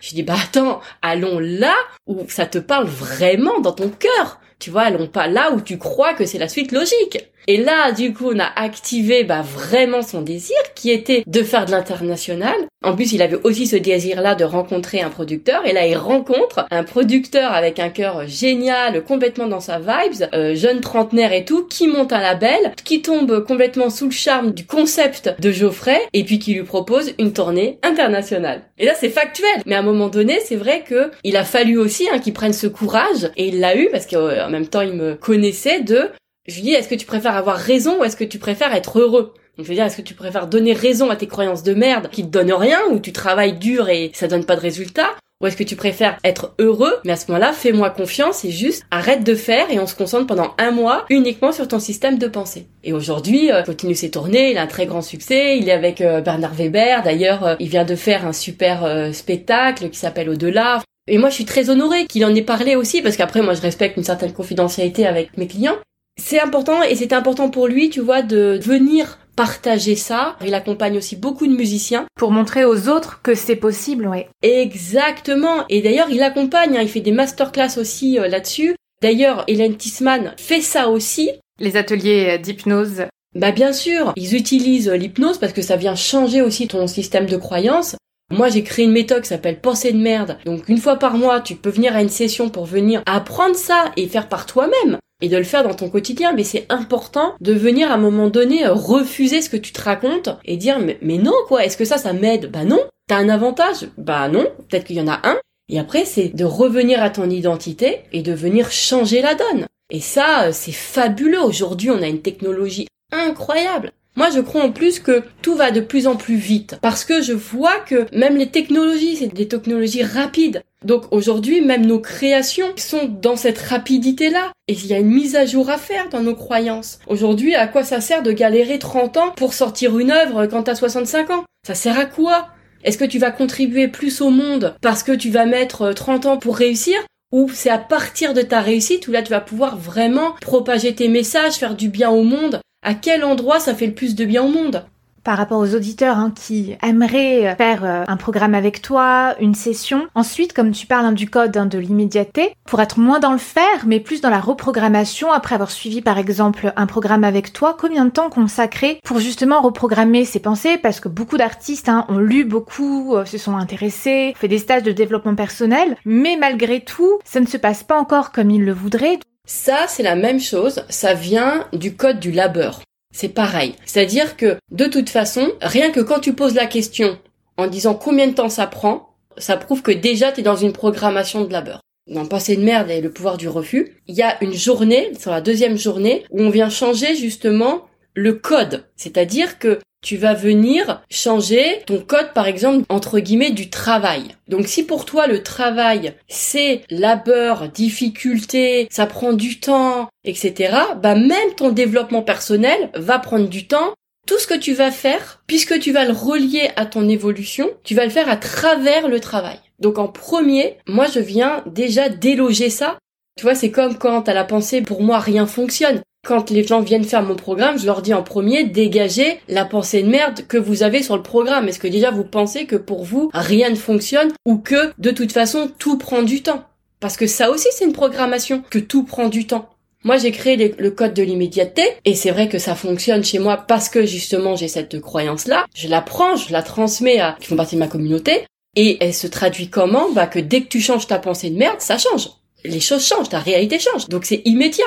Je lui dis, bah attends, allons là où ça te parle vraiment dans ton cœur. Tu vois, allons pas là où tu crois que c'est la suite logique. Et là, du coup, on a activé bah, vraiment son désir, qui était de faire de l'international. En plus, il avait aussi ce désir-là de rencontrer un producteur. Et là, il rencontre un producteur avec un cœur génial, complètement dans sa vibes, euh, jeune trentenaire et tout, qui monte un label, qui tombe complètement sous le charme du concept de Geoffrey, et puis qui lui propose une tournée internationale. Et là, c'est factuel. Mais à un moment donné, c'est vrai que il a fallu aussi hein, qu'il prenne ce courage, et il l'a eu parce qu'en même temps, il me connaissait de je lui dis, est-ce que tu préfères avoir raison ou est-ce que tu préfères être heureux? Donc, je veux dire, est-ce que tu préfères donner raison à tes croyances de merde qui te donnent rien, ou tu travailles dur et ça donne pas de résultat, ou est-ce que tu préfères être heureux, mais à ce moment-là, fais-moi confiance et juste arrête de faire et on se concentre pendant un mois uniquement sur ton système de pensée. Et aujourd'hui, euh, continue ses tournées, il a un très grand succès, il est avec euh, Bernard Weber, d'ailleurs, euh, il vient de faire un super spectacle qui s'appelle Au-delà. Et moi, je suis très honorée qu'il en ait parlé aussi, parce qu'après, moi, je respecte une certaine confidentialité avec mes clients. C'est important, et c'était important pour lui, tu vois, de venir partager ça. Il accompagne aussi beaucoup de musiciens. Pour montrer aux autres que c'est possible, oui. Exactement. Et d'ailleurs, il accompagne, hein, il fait des masterclass aussi euh, là-dessus. D'ailleurs, Hélène Tisman fait ça aussi. Les ateliers d'hypnose. Bah bien sûr, ils utilisent l'hypnose parce que ça vient changer aussi ton système de croyance. Moi, j'ai créé une méthode qui s'appelle pensée de merde. Donc, une fois par mois, tu peux venir à une session pour venir apprendre ça et faire par toi-même et de le faire dans ton quotidien. Mais c'est important de venir à un moment donné refuser ce que tu te racontes et dire mais, non quoi, est-ce que ça, ça m'aide? Bah non. T'as un avantage? Bah non. Peut-être qu'il y en a un. Et après, c'est de revenir à ton identité et de venir changer la donne. Et ça, c'est fabuleux. Aujourd'hui, on a une technologie incroyable. Moi, je crois en plus que tout va de plus en plus vite parce que je vois que même les technologies, c'est des technologies rapides. Donc aujourd'hui, même nos créations sont dans cette rapidité-là. Et il y a une mise à jour à faire dans nos croyances. Aujourd'hui, à quoi ça sert de galérer 30 ans pour sortir une œuvre quand t'as 65 ans? Ça sert à quoi? Est-ce que tu vas contribuer plus au monde parce que tu vas mettre 30 ans pour réussir? Ou c'est à partir de ta réussite où là tu vas pouvoir vraiment propager tes messages, faire du bien au monde à quel endroit ça fait le plus de bien au monde? Par rapport aux auditeurs hein, qui aimeraient faire euh, un programme avec toi, une session. Ensuite, comme tu parles hein, du code hein, de l'immédiateté, pour être moins dans le faire, mais plus dans la reprogrammation, après avoir suivi par exemple un programme avec toi, combien de temps consacrer pour justement reprogrammer ses pensées? Parce que beaucoup d'artistes ont lu beaucoup, euh, se sont intéressés, fait des stages de développement personnel, mais malgré tout, ça ne se passe pas encore comme ils le voudraient. Ça, c'est la même chose, ça vient du code du labeur. C'est pareil. C'est-à-dire que, de toute façon, rien que quand tu poses la question en disant combien de temps ça prend, ça prouve que déjà tu es dans une programmation de labeur. Dans Pensée de merde et le pouvoir du refus, il y a une journée, sur la deuxième journée, où on vient changer justement le code. C'est-à-dire que tu vas venir changer ton code, par exemple, entre guillemets, du travail. Donc si pour toi le travail, c'est labeur, difficulté, ça prend du temps, etc., bah même ton développement personnel va prendre du temps. Tout ce que tu vas faire, puisque tu vas le relier à ton évolution, tu vas le faire à travers le travail. Donc en premier, moi je viens déjà déloger ça tu vois, c'est comme quand à la pensée, pour moi, rien fonctionne. Quand les gens viennent faire mon programme, je leur dis en premier, dégagez la pensée de merde que vous avez sur le programme. Est-ce que déjà vous pensez que pour vous, rien ne fonctionne ou que de toute façon, tout prend du temps? Parce que ça aussi, c'est une programmation, que tout prend du temps. Moi, j'ai créé le code de l'immédiateté, et c'est vrai que ça fonctionne chez moi parce que justement j'ai cette croyance-là. Je la prends, je la transmets à qui font partie de ma communauté, et elle se traduit comment? Bah que dès que tu changes ta pensée de merde, ça change. Les choses changent, ta réalité change. Donc c'est immédiat.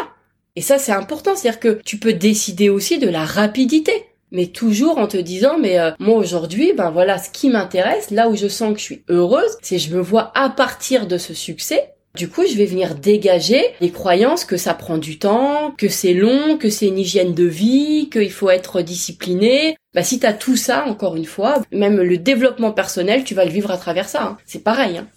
Et ça, c'est important, c'est-à-dire que tu peux décider aussi de la rapidité, mais toujours en te disant, mais euh, moi aujourd'hui, ben voilà, ce qui m'intéresse, là où je sens que je suis heureuse, c'est je me vois à partir de ce succès. Du coup, je vais venir dégager les croyances que ça prend du temps, que c'est long, que c'est une hygiène de vie, qu'il faut être discipliné. Bah, si t'as tout ça, encore une fois, même le développement personnel, tu vas le vivre à travers ça. Hein. C'est pareil. Hein.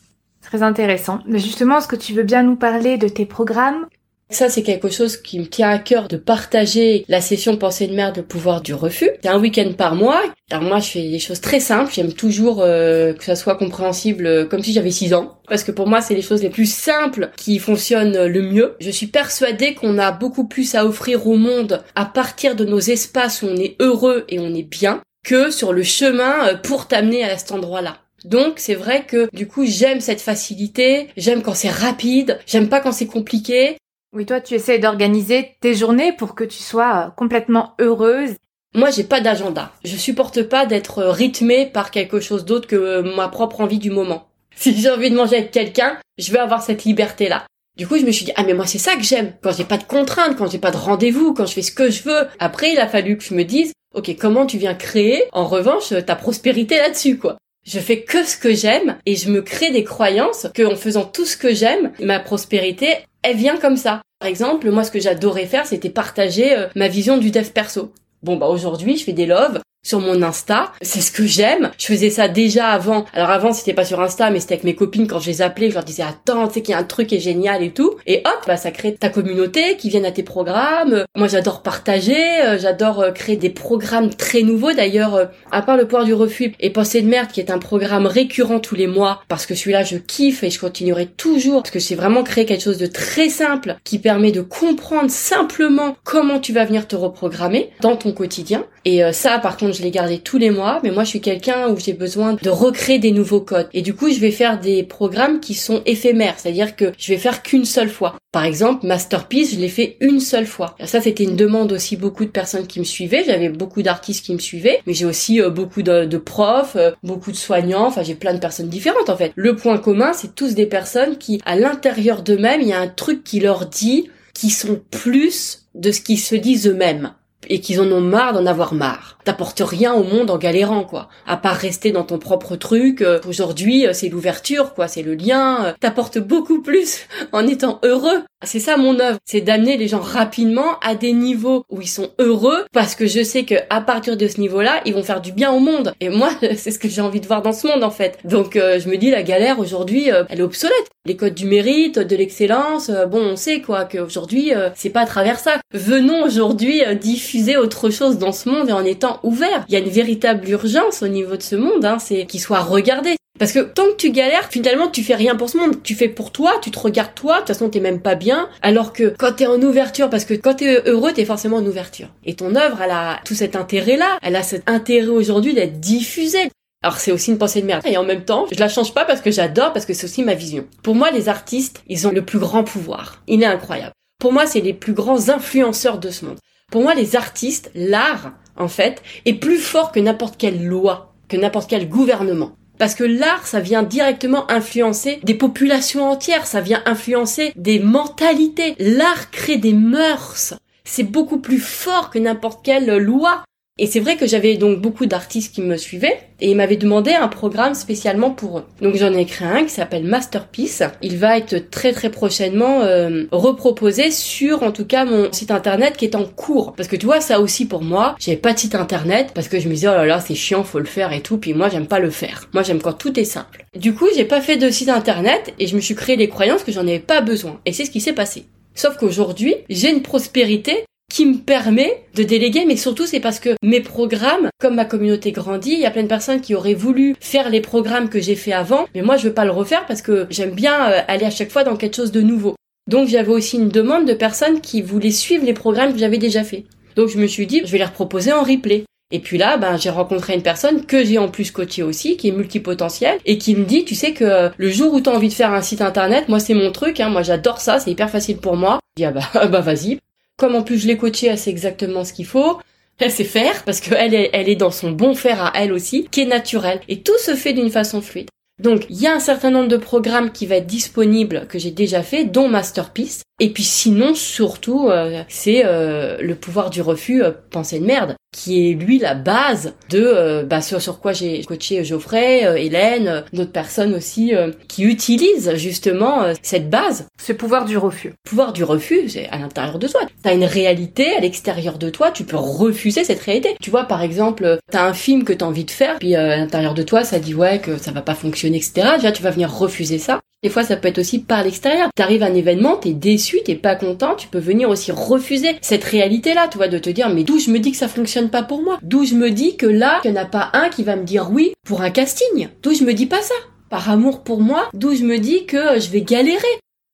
Très intéressant. Mais justement, est-ce que tu veux bien nous parler de tes programmes? Ça, c'est quelque chose qui me tient à cœur de partager la session Pensée de merde, le pouvoir du refus. C'est un week-end par mois. Alors moi, je fais des choses très simples. J'aime toujours euh, que ça soit compréhensible euh, comme si j'avais 6 ans. Parce que pour moi, c'est les choses les plus simples qui fonctionnent le mieux. Je suis persuadée qu'on a beaucoup plus à offrir au monde à partir de nos espaces où on est heureux et on est bien que sur le chemin euh, pour t'amener à cet endroit-là. Donc c'est vrai que du coup j'aime cette facilité, j'aime quand c'est rapide, j'aime pas quand c'est compliqué, oui, toi, tu essaies d'organiser tes journées pour que tu sois euh, complètement heureuse. Moi, j'ai pas d'agenda. Je supporte pas d'être euh, rythmée par quelque chose d'autre que euh, ma propre envie du moment. Si j'ai envie de manger avec quelqu'un, je vais avoir cette liberté-là. Du coup, je me suis dit, ah, mais moi, c'est ça que j'aime. Quand j'ai pas de contraintes, quand j'ai pas de rendez-vous, quand je fais ce que je veux. Après, il a fallu que je me dise, ok, comment tu viens créer, en revanche, ta prospérité là-dessus, quoi. Je fais que ce que j'aime et je me crée des croyances que en faisant tout ce que j'aime, ma prospérité, elle vient comme ça. Par exemple, moi, ce que j'adorais faire, c'était partager euh, ma vision du dev perso. Bon bah aujourd'hui je fais des loves sur mon Insta. C'est ce que j'aime. Je faisais ça déjà avant. Alors avant, c'était pas sur Insta, mais c'était avec mes copines quand je les appelais, je leur disais attends, tu sais qu'il y a un truc qui est génial et tout. Et hop, bah ça crée ta communauté qui viennent à tes programmes. Moi, j'adore partager, euh, j'adore euh, créer des programmes très nouveaux. D'ailleurs, euh, à part le pouvoir du refus et Pensée de merde, qui est un programme récurrent tous les mois, parce que celui-là, je kiffe et je continuerai toujours, parce que c'est vraiment créer quelque chose de très simple qui permet de comprendre simplement comment tu vas venir te reprogrammer dans ton quotidien. Et ça, par contre, je l'ai gardé tous les mois, mais moi je suis quelqu'un où j'ai besoin de recréer des nouveaux codes. Et du coup, je vais faire des programmes qui sont éphémères, c'est-à-dire que je vais faire qu'une seule fois. Par exemple, Masterpiece, je l'ai fait une seule fois. Ça, c'était une demande aussi beaucoup de personnes qui me suivaient. J'avais beaucoup d'artistes qui me suivaient, mais j'ai aussi euh, beaucoup de, de profs, euh, beaucoup de soignants. Enfin, j'ai plein de personnes différentes en fait. Le point commun, c'est tous des personnes qui, à l'intérieur d'eux-mêmes, il y a un truc qui leur dit qu'ils sont plus de ce qu'ils se disent eux-mêmes et qu'ils en ont marre d'en avoir marre. T'apportes rien au monde en galérant, quoi. À part rester dans ton propre truc. Euh, aujourd'hui, euh, c'est l'ouverture, quoi. C'est le lien. Euh, t'apportes beaucoup plus en étant heureux. C'est ça mon œuvre. C'est d'amener les gens rapidement à des niveaux où ils sont heureux parce que je sais que à partir de ce niveau-là, ils vont faire du bien au monde. Et moi, c'est ce que j'ai envie de voir dans ce monde, en fait. Donc, je me dis, la galère aujourd'hui, elle est obsolète. Les codes du mérite, de l'excellence, bon, on sait, quoi, qu'aujourd'hui, c'est pas à travers ça. Venons aujourd'hui diffuser autre chose dans ce monde et en étant ouvert. Il y a une véritable urgence au niveau de ce monde, hein, c'est qu'il soit regardé. Parce que tant que tu galères, finalement, tu fais rien pour ce monde. Tu fais pour toi, tu te regardes toi, de toute façon, t'es même pas bien. Alors que quand t'es en ouverture, parce que quand t'es heureux, t'es forcément en ouverture. Et ton œuvre, elle a tout cet intérêt-là. Elle a cet intérêt aujourd'hui d'être diffusée. Alors c'est aussi une pensée de merde. Et en même temps, je la change pas parce que j'adore, parce que c'est aussi ma vision. Pour moi, les artistes, ils ont le plus grand pouvoir. Il est incroyable. Pour moi, c'est les plus grands influenceurs de ce monde. Pour moi, les artistes, l'art, en fait, est plus fort que n'importe quelle loi, que n'importe quel gouvernement. Parce que l'art, ça vient directement influencer des populations entières, ça vient influencer des mentalités. L'art crée des mœurs. C'est beaucoup plus fort que n'importe quelle loi. Et c'est vrai que j'avais donc beaucoup d'artistes qui me suivaient et ils m'avaient demandé un programme spécialement pour eux. Donc j'en ai créé un qui s'appelle Masterpiece. Il va être très très prochainement euh, reproposé sur en tout cas mon site internet qui est en cours. Parce que tu vois ça aussi pour moi, j'avais pas de site internet parce que je me disais oh là là c'est chiant faut le faire et tout puis moi j'aime pas le faire. Moi j'aime quand tout est simple. Du coup j'ai pas fait de site internet et je me suis créé les croyances que j'en avais pas besoin. Et c'est ce qui s'est passé. Sauf qu'aujourd'hui, j'ai une prospérité qui me permet de déléguer, mais surtout c'est parce que mes programmes, comme ma communauté grandit, il y a plein de personnes qui auraient voulu faire les programmes que j'ai fait avant, mais moi je veux pas le refaire parce que j'aime bien euh, aller à chaque fois dans quelque chose de nouveau. Donc j'avais aussi une demande de personnes qui voulaient suivre les programmes que j'avais déjà fait. Donc je me suis dit, je vais les reproposer en replay. Et puis là, ben, j'ai rencontré une personne que j'ai en plus coachée aussi, qui est multipotentielle, et qui me dit, tu sais que euh, le jour où tu as envie de faire un site internet, moi c'est mon truc, hein, moi j'adore ça, c'est hyper facile pour moi. Je dis, ah bah, bah vas-y. Comme en plus je l'ai coachée, elle sait exactement ce qu'il faut. Elle sait faire parce qu'elle est, elle est dans son bon faire à elle aussi, qui est naturel. Et tout se fait d'une façon fluide. Donc il y a un certain nombre de programmes qui va être disponibles que j'ai déjà fait, dont Masterpiece. Et puis sinon, surtout, euh, c'est euh, le pouvoir du refus, euh, pensée de merde, qui est lui la base de bah, sur, sur quoi j'ai coaché Geoffrey, Hélène, d'autres personnes aussi qui utilisent justement cette base. Ce pouvoir du refus. pouvoir du refus, c'est à l'intérieur de toi. T'as une réalité à l'extérieur de toi, tu peux refuser cette réalité. Tu vois, par exemple, t'as un film que t'as envie de faire, puis à l'intérieur de toi, ça dit ouais que ça va pas fonctionner, etc. Déjà, tu vas venir refuser ça. Des fois, ça peut être aussi par l'extérieur. T'arrives à un événement, t'es déçu, t'es pas content, tu peux venir aussi refuser cette réalité-là, tu vois, de te dire, mais d'où je me dis que ça fonctionne pas pour moi? D'où je me dis que là, il n'y en a pas un qui va me dire oui pour un casting? D'où je me dis pas ça? Par amour pour moi, d'où je me dis que je vais galérer?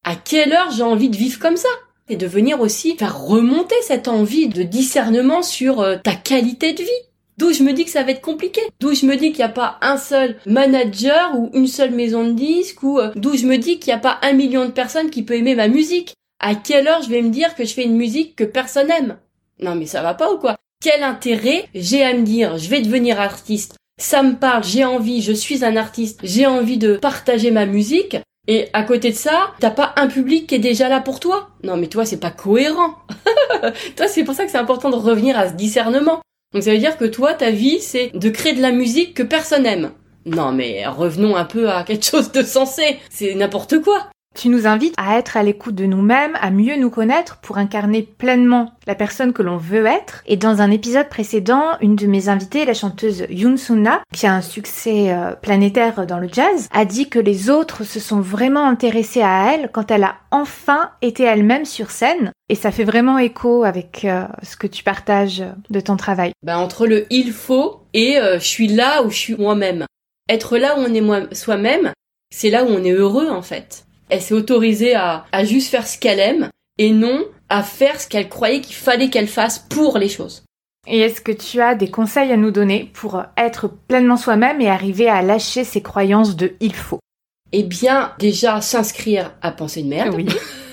À quelle heure j'ai envie de vivre comme ça? Et de venir aussi faire remonter cette envie de discernement sur euh, ta qualité de vie. D'où je me dis que ça va être compliqué. D'où je me dis qu'il n'y a pas un seul manager ou une seule maison de disques ou euh, d'où je me dis qu'il n'y a pas un million de personnes qui peut aimer ma musique. À quelle heure je vais me dire que je fais une musique que personne aime? Non mais ça va pas ou quoi? Quel intérêt? J'ai à me dire je vais devenir artiste Ça me parle, j'ai envie, je suis un artiste, j'ai envie de partager ma musique. Et à côté de ça, t'as pas un public qui est déjà là pour toi? Non mais toi c'est pas cohérent. toi c'est pour ça que c'est important de revenir à ce discernement. Donc ça veut dire que toi, ta vie, c'est de créer de la musique que personne aime. Non mais revenons un peu à quelque chose de sensé. C'est n'importe quoi. Tu nous invites à être à l'écoute de nous-mêmes, à mieux nous connaître pour incarner pleinement la personne que l'on veut être. Et dans un épisode précédent, une de mes invitées, la chanteuse Yoon Sunna, qui a un succès euh, planétaire dans le jazz, a dit que les autres se sont vraiment intéressés à elle quand elle a enfin été elle-même sur scène. Et ça fait vraiment écho avec euh, ce que tu partages de ton travail. Ben, entre le il faut et euh, je suis là où je suis moi-même. Être là où on est soi-même, c'est là où on est heureux en fait elle s'est autorisée à, à juste faire ce qu'elle aime et non à faire ce qu'elle croyait qu'il fallait qu'elle fasse pour les choses. Et est-ce que tu as des conseils à nous donner pour être pleinement soi-même et arriver à lâcher ces croyances de il faut? Eh bien, déjà s'inscrire à penser de merde. Oui.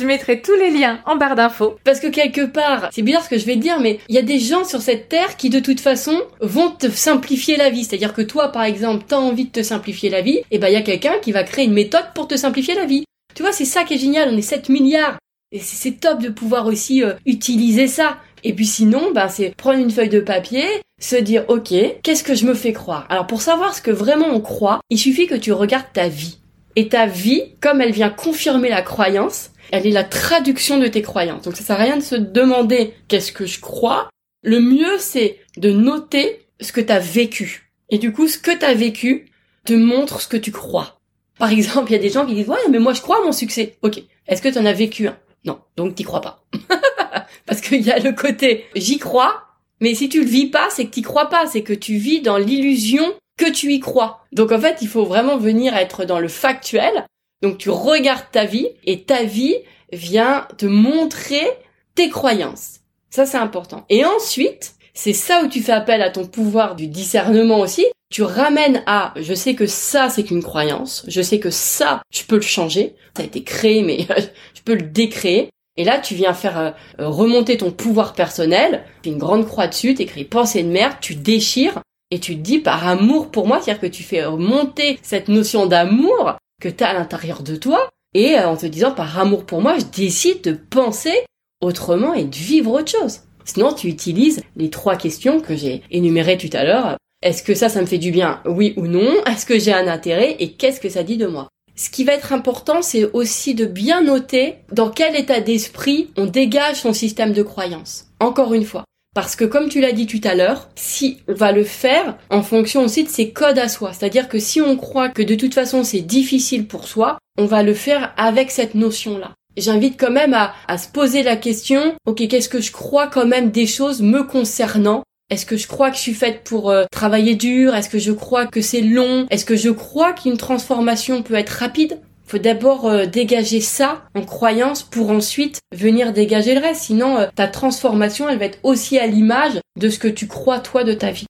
Je mettrai tous les liens en barre d'infos. Parce que quelque part, c'est bizarre ce que je vais te dire, mais il y a des gens sur cette terre qui de toute façon vont te simplifier la vie. C'est-à-dire que toi, par exemple, t'as envie de te simplifier la vie, et ben il y a quelqu'un qui va créer une méthode pour te simplifier la vie. Tu vois, c'est ça qui est génial. On est 7 milliards. Et c'est top de pouvoir aussi euh, utiliser ça. Et puis sinon, ben, c'est prendre une feuille de papier, se dire, ok, qu'est-ce que je me fais croire? Alors pour savoir ce que vraiment on croit, il suffit que tu regardes ta vie. Et ta vie, comme elle vient confirmer la croyance, elle est la traduction de tes croyances. Donc ça sert à rien de se demander qu'est-ce que je crois. Le mieux, c'est de noter ce que tu as vécu. Et du coup, ce que tu as vécu te montre ce que tu crois. Par exemple, il y a des gens qui disent, ouais, mais moi je crois à mon succès. Ok. Est-ce que tu en as vécu un? Non. Donc t'y crois pas. Parce qu'il y a le côté, j'y crois, mais si tu le vis pas, c'est que t'y crois pas. C'est que tu vis dans l'illusion que tu y crois. Donc en fait, il faut vraiment venir être dans le factuel donc tu regardes ta vie et ta vie vient te montrer tes croyances. Ça c'est important. Et ensuite, c'est ça où tu fais appel à ton pouvoir du discernement aussi. Tu ramènes à, je sais que ça c'est qu'une croyance, je sais que ça, je peux le changer, ça a été créé mais je peux le décréer. Et là, tu viens faire euh, remonter ton pouvoir personnel, tu une grande croix dessus, t'écris pensée de merde, tu déchires, et tu te dis par amour pour moi, c'est-à-dire que tu fais remonter cette notion d'amour que tu à l'intérieur de toi et euh, en te disant par amour pour moi, je décide de penser autrement et de vivre autre chose. Sinon, tu utilises les trois questions que j'ai énumérées tout à l'heure. Est-ce que ça, ça me fait du bien Oui ou non? Est-ce que j'ai un intérêt Et qu'est-ce que ça dit de moi? Ce qui va être important, c'est aussi de bien noter dans quel état d'esprit on dégage son système de croyance. Encore une fois, parce que comme tu l'as dit tout à l'heure, si on va le faire en fonction aussi de ses codes à soi, c'est-à-dire que si on croit que de toute façon c'est difficile pour soi, on va le faire avec cette notion-là. J'invite quand même à, à se poser la question, ok, qu'est-ce que je crois quand même des choses me concernant? Est-ce que je crois que je suis faite pour euh, travailler dur? Est-ce que je crois que c'est long? Est-ce que je crois qu'une transformation peut être rapide? Faut d'abord euh, dégager ça en croyance pour ensuite venir dégager le reste. Sinon, euh, ta transformation, elle va être aussi à l'image de ce que tu crois toi de ta vie.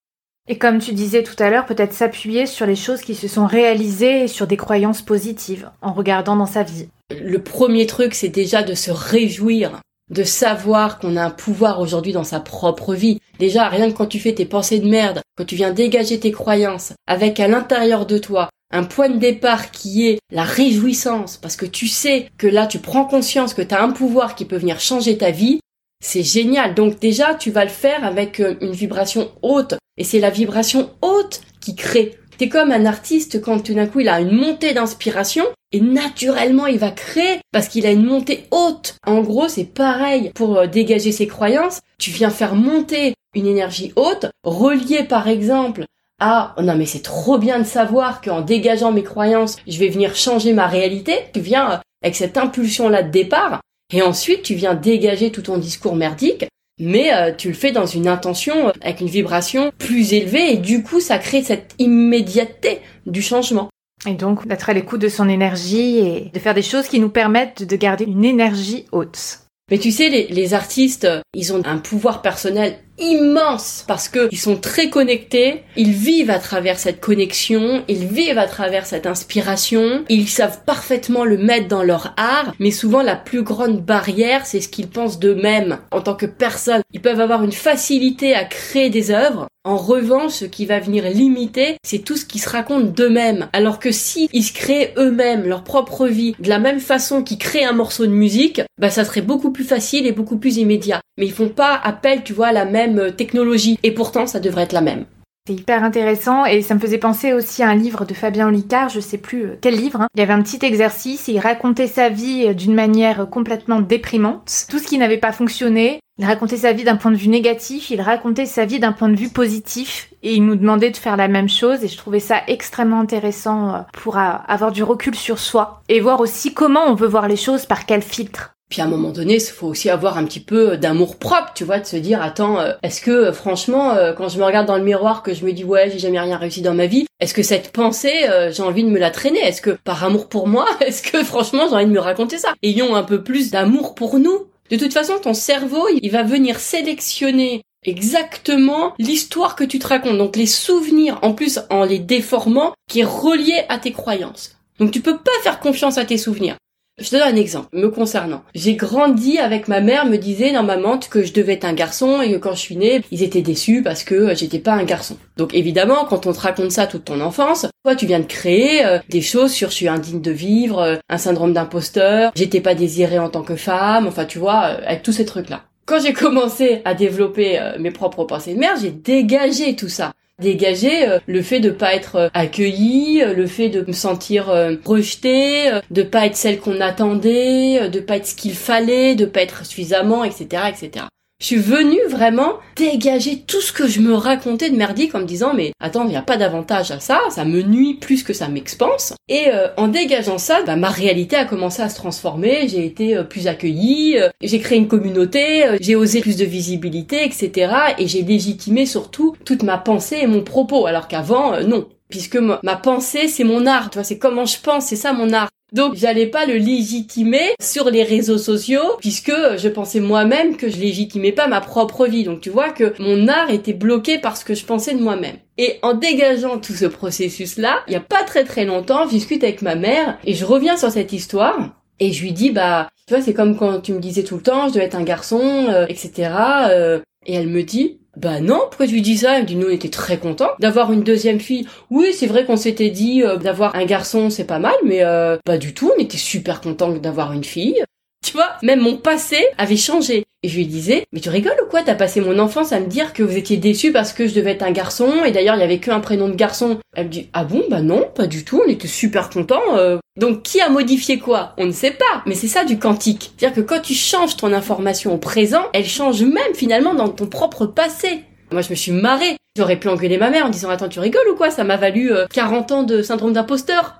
Et comme tu disais tout à l'heure, peut-être s'appuyer sur les choses qui se sont réalisées et sur des croyances positives en regardant dans sa vie. Le premier truc, c'est déjà de se réjouir de savoir qu'on a un pouvoir aujourd'hui dans sa propre vie. Déjà, rien que quand tu fais tes pensées de merde, quand tu viens dégager tes croyances, avec à l'intérieur de toi un point de départ qui est la réjouissance, parce que tu sais que là tu prends conscience que tu as un pouvoir qui peut venir changer ta vie, c'est génial. Donc déjà, tu vas le faire avec euh, une vibration haute. Et c'est la vibration haute qui crée. T'es comme un artiste quand tout d'un coup il a une montée d'inspiration et naturellement il va créer parce qu'il a une montée haute. En gros, c'est pareil pour euh, dégager ses croyances. Tu viens faire monter une énergie haute, reliée par exemple ah non mais c'est trop bien de savoir qu'en dégageant mes croyances, je vais venir changer ma réalité. Tu viens euh, avec cette impulsion là de départ et ensuite tu viens dégager tout ton discours merdique, mais euh, tu le fais dans une intention euh, avec une vibration plus élevée et du coup ça crée cette immédiateté du changement. Et donc d'être à l'écoute de son énergie et de faire des choses qui nous permettent de garder une énergie haute. Mais tu sais, les, les artistes, ils ont un pouvoir personnel immense parce que ils sont très connectés, ils vivent à travers cette connexion, ils vivent à travers cette inspiration, ils savent parfaitement le mettre dans leur art, mais souvent la plus grande barrière, c'est ce qu'ils pensent d'eux-mêmes en tant que personne. Ils peuvent avoir une facilité à créer des œuvres, en revanche, ce qui va venir limiter, c'est tout ce qu'ils se racontent d'eux-mêmes. Alors que si ils se créent eux-mêmes leur propre vie de la même façon qu'ils créent un morceau de musique, bah ça serait beaucoup plus facile et beaucoup plus immédiat. Mais ils font pas appel, tu vois, à la même euh, technologie. Et pourtant, ça devrait être la même. C'est hyper intéressant et ça me faisait penser aussi à un livre de Fabien Olicard, je sais plus euh, quel livre. Hein. Il y avait un petit exercice il racontait sa vie euh, d'une manière complètement déprimante. Tout ce qui n'avait pas fonctionné, il racontait sa vie d'un point de vue négatif, il racontait sa vie d'un point de vue positif et il nous demandait de faire la même chose et je trouvais ça extrêmement intéressant euh, pour avoir du recul sur soi et voir aussi comment on veut voir les choses, par quel filtre. Puis à un moment donné, il faut aussi avoir un petit peu d'amour propre, tu vois, de se dire attends, euh, est-ce que euh, franchement, euh, quand je me regarde dans le miroir, que je me dis ouais, j'ai jamais rien réussi dans ma vie, est-ce que cette pensée, j'ai envie de me la traîner? Est-ce que par amour pour moi, est-ce que franchement j'ai envie de me raconter ça? Ayons un peu plus d'amour pour nous. De toute façon, ton cerveau, il va venir sélectionner exactement l'histoire que tu te racontes, donc les souvenirs, en plus en les déformant, qui est relié à tes croyances. Donc tu peux pas faire confiance à tes souvenirs. Je te donne un exemple me concernant. J'ai grandi avec ma mère me disait dans ma que je devais être un garçon et que quand je suis née, ils étaient déçus parce que j'étais pas un garçon. Donc évidemment, quand on te raconte ça toute ton enfance, toi tu viens de créer euh, des choses sur je suis indigne de vivre, euh, un syndrome d'imposteur, j'étais pas désirée en tant que femme, enfin tu vois, euh, avec tous ces trucs là. Quand j'ai commencé à développer mes propres pensées de mère, j'ai dégagé tout ça dégager euh, le fait de pas être euh, accueilli, euh, le fait de me sentir rejetée, de pas être celle qu'on attendait, de pas être ce qu'il fallait, de pas être suffisamment, etc., etc. Je suis venue vraiment dégager tout ce que je me racontais de merdique en me disant mais attends, il n'y a pas d'avantage à ça, ça me nuit plus que ça m'expanse. Et euh, en dégageant ça, bah, ma réalité a commencé à se transformer, j'ai été euh, plus accueillie, euh, j'ai créé une communauté, j'ai osé plus de visibilité, etc. Et j'ai légitimé surtout toute ma pensée et mon propos, alors qu'avant, non puisque ma pensée c'est mon art, tu vois, c'est comment je pense, c'est ça mon art. Donc j'allais pas le légitimer sur les réseaux sociaux puisque je pensais moi-même que je légitimais pas ma propre vie. Donc tu vois que mon art était bloqué par ce que je pensais de moi-même. Et en dégageant tout ce processus-là, il y a pas très très longtemps, je discute avec ma mère et je reviens sur cette histoire et je lui dis bah tu vois c'est comme quand tu me disais tout le temps je dois être un garçon euh, etc. Euh, et elle me dit bah non, pourquoi tu dis ça? Elle me dit nous on était très contents d'avoir une deuxième fille. Oui, c'est vrai qu'on s'était dit euh, d'avoir un garçon c'est pas mal, mais euh, pas du tout, on était super contents d'avoir une fille. Tu vois, même mon passé avait changé. Et je lui disais, mais tu rigoles ou quoi? T'as passé mon enfance à me dire que vous étiez déçu parce que je devais être un garçon, et d'ailleurs il y avait qu'un prénom de garçon. Elle me dit, ah bon? Bah non, pas du tout, on était super contents. Euh. Donc qui a modifié quoi? On ne sait pas, mais c'est ça du quantique. C'est-à-dire que quand tu changes ton information au présent, elle change même finalement dans ton propre passé. Moi, je me suis marrée. J'aurais pu engueuler ma mère en disant attends tu rigoles ou quoi? Ça m'a valu 40 euh, ans de syndrome d'imposteur.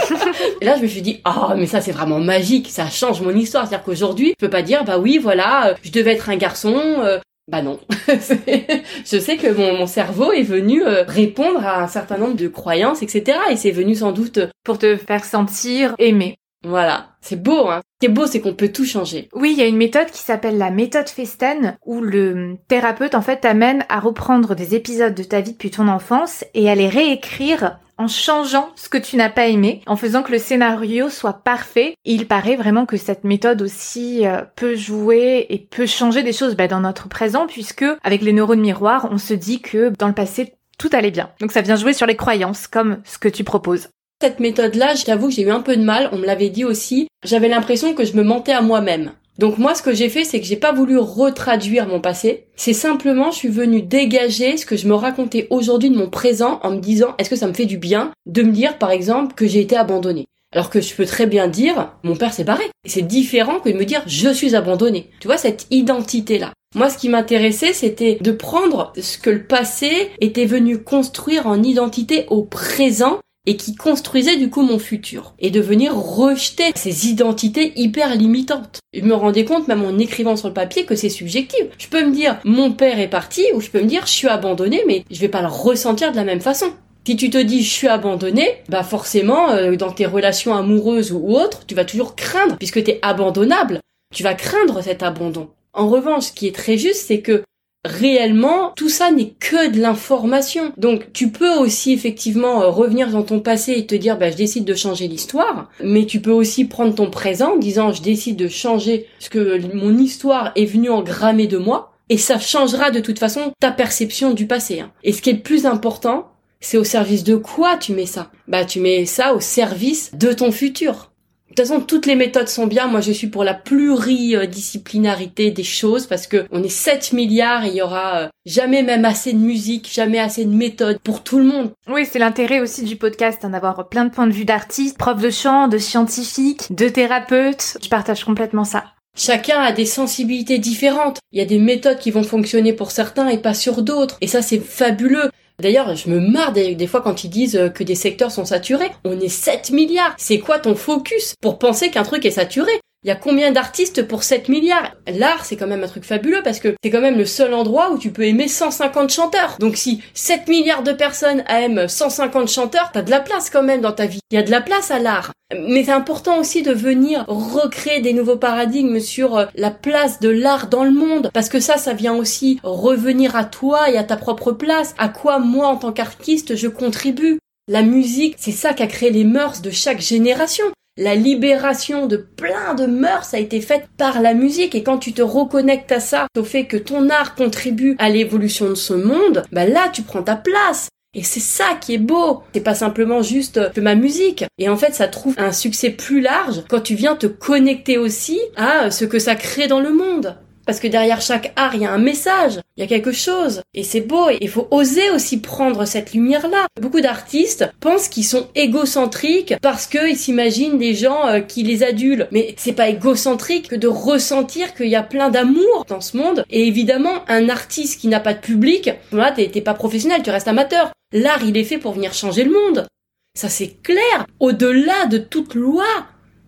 et là je me suis dit ah mais ça c'est vraiment magique ça change mon histoire c'est-à-dire qu'aujourd'hui je peux pas dire bah oui voilà euh, je devais être un garçon euh, bah non. je sais que mon, mon, cerveau est venu répondre à un certain nombre de croyances, etc. Et c'est venu sans doute pour te faire sentir aimé. Voilà, c'est beau. Hein. Ce qui est beau, c'est qu'on peut tout changer. Oui, il y a une méthode qui s'appelle la méthode Festen, où le thérapeute en fait t'amène à reprendre des épisodes de ta vie depuis ton enfance et à les réécrire en changeant ce que tu n'as pas aimé, en faisant que le scénario soit parfait. Et il paraît vraiment que cette méthode aussi euh, peut jouer et peut changer des choses bah, dans notre présent, puisque avec les neurones miroirs, on se dit que dans le passé, tout allait bien. Donc ça vient jouer sur les croyances, comme ce que tu proposes. Cette méthode-là, je t'avoue que j'ai eu un peu de mal, on me l'avait dit aussi. J'avais l'impression que je me mentais à moi-même. Donc moi, ce que j'ai fait, c'est que j'ai pas voulu retraduire mon passé. C'est simplement, je suis venue dégager ce que je me racontais aujourd'hui de mon présent en me disant, est-ce que ça me fait du bien de me dire, par exemple, que j'ai été abandonnée alors que je peux très bien dire, mon père s'est barré. C'est différent que de me dire, je suis abandonnée. Tu vois, cette identité-là. Moi, ce qui m'intéressait, c'était de prendre ce que le passé était venu construire en identité au présent et qui construisait du coup mon futur et de venir rejeter ces identités hyper limitantes. Je me rendais compte même en écrivant sur le papier que c'est subjectif. Je peux me dire mon père est parti ou je peux me dire je suis abandonné mais je vais pas le ressentir de la même façon. Si tu te dis je suis abandonné, bah forcément euh, dans tes relations amoureuses ou autres, tu vas toujours craindre puisque tu es abandonnable. Tu vas craindre cet abandon. En revanche, ce qui est très juste, c'est que réellement, tout ça n'est que de l'information. Donc tu peux aussi effectivement euh, revenir dans ton passé et te dire bah je décide de changer l'histoire, mais tu peux aussi prendre ton présent en disant je décide de changer ce que mon histoire est venue engrammer de moi et ça changera de toute façon ta perception du passé. Hein. Et ce qui est le plus important, c'est au service de quoi tu mets ça? Bah tu mets ça au service de ton futur. Toute façon, toutes les méthodes sont bien. Moi, je suis pour la pluridisciplinarité des choses parce que on est 7 milliards et il y aura euh, jamais même assez de musique, jamais assez de méthodes pour tout le monde. Oui, c'est l'intérêt aussi du podcast, hein, d'avoir plein de points de vue d'artistes, profs de chant, de scientifiques, de thérapeutes. Je partage complètement ça. Chacun a des sensibilités différentes. Il y a des méthodes qui vont fonctionner pour certains et pas sur d'autres. Et ça, c'est fabuleux. D'ailleurs, je me marre des, fois quand ils disent euh, que des secteurs sont saturés. On est 7 milliards. C'est quoi ton focus pour penser qu'un truc est saturé? Il y a combien d'artistes pour 7 milliards? L'art, c'est quand même un truc fabuleux parce que c'est quand même le seul endroit où tu peux aimer 150 chanteurs. Donc si 7 milliards de personnes aiment 150 chanteurs, t'as de la place quand même dans ta vie. Il y a de la place à l'art. Mais c'est important aussi de venir recréer des nouveaux paradigmes sur euh, la place de l'art dans le monde. Parce que ça, ça vient aussi revenir à toi et à ta propre place. À quoi moi, en tant qu'artiste, je contribue? La musique, c'est ça qui a créé les mœurs de chaque génération la libération de plein de mœurs a été faite par la musique et quand tu te reconnectes à ça, au fait que ton art contribue à l'évolution de ce monde, bah là tu prends ta place. Et c'est ça qui est beau. C'est pas simplement juste de ma musique. Et en fait, ça trouve un succès plus large quand tu viens te connecter aussi à ce que ça crée dans le monde. Parce que derrière chaque art, il y a un message, il y a quelque chose. Et c'est beau, et il faut oser aussi prendre cette lumière-là. Beaucoup d'artistes pensent qu'ils sont égocentriques parce qu'ils s'imaginent des gens euh, qui les adulent. Mais c'est pas égocentrique que de ressentir qu'il y a plein d'amour dans ce monde. Et évidemment, un artiste qui n'a pas de public, là, t'es pas professionnel, tu restes amateur. L'art, il est fait pour venir changer le monde. Ça, c'est clair. Au-delà de toute loi.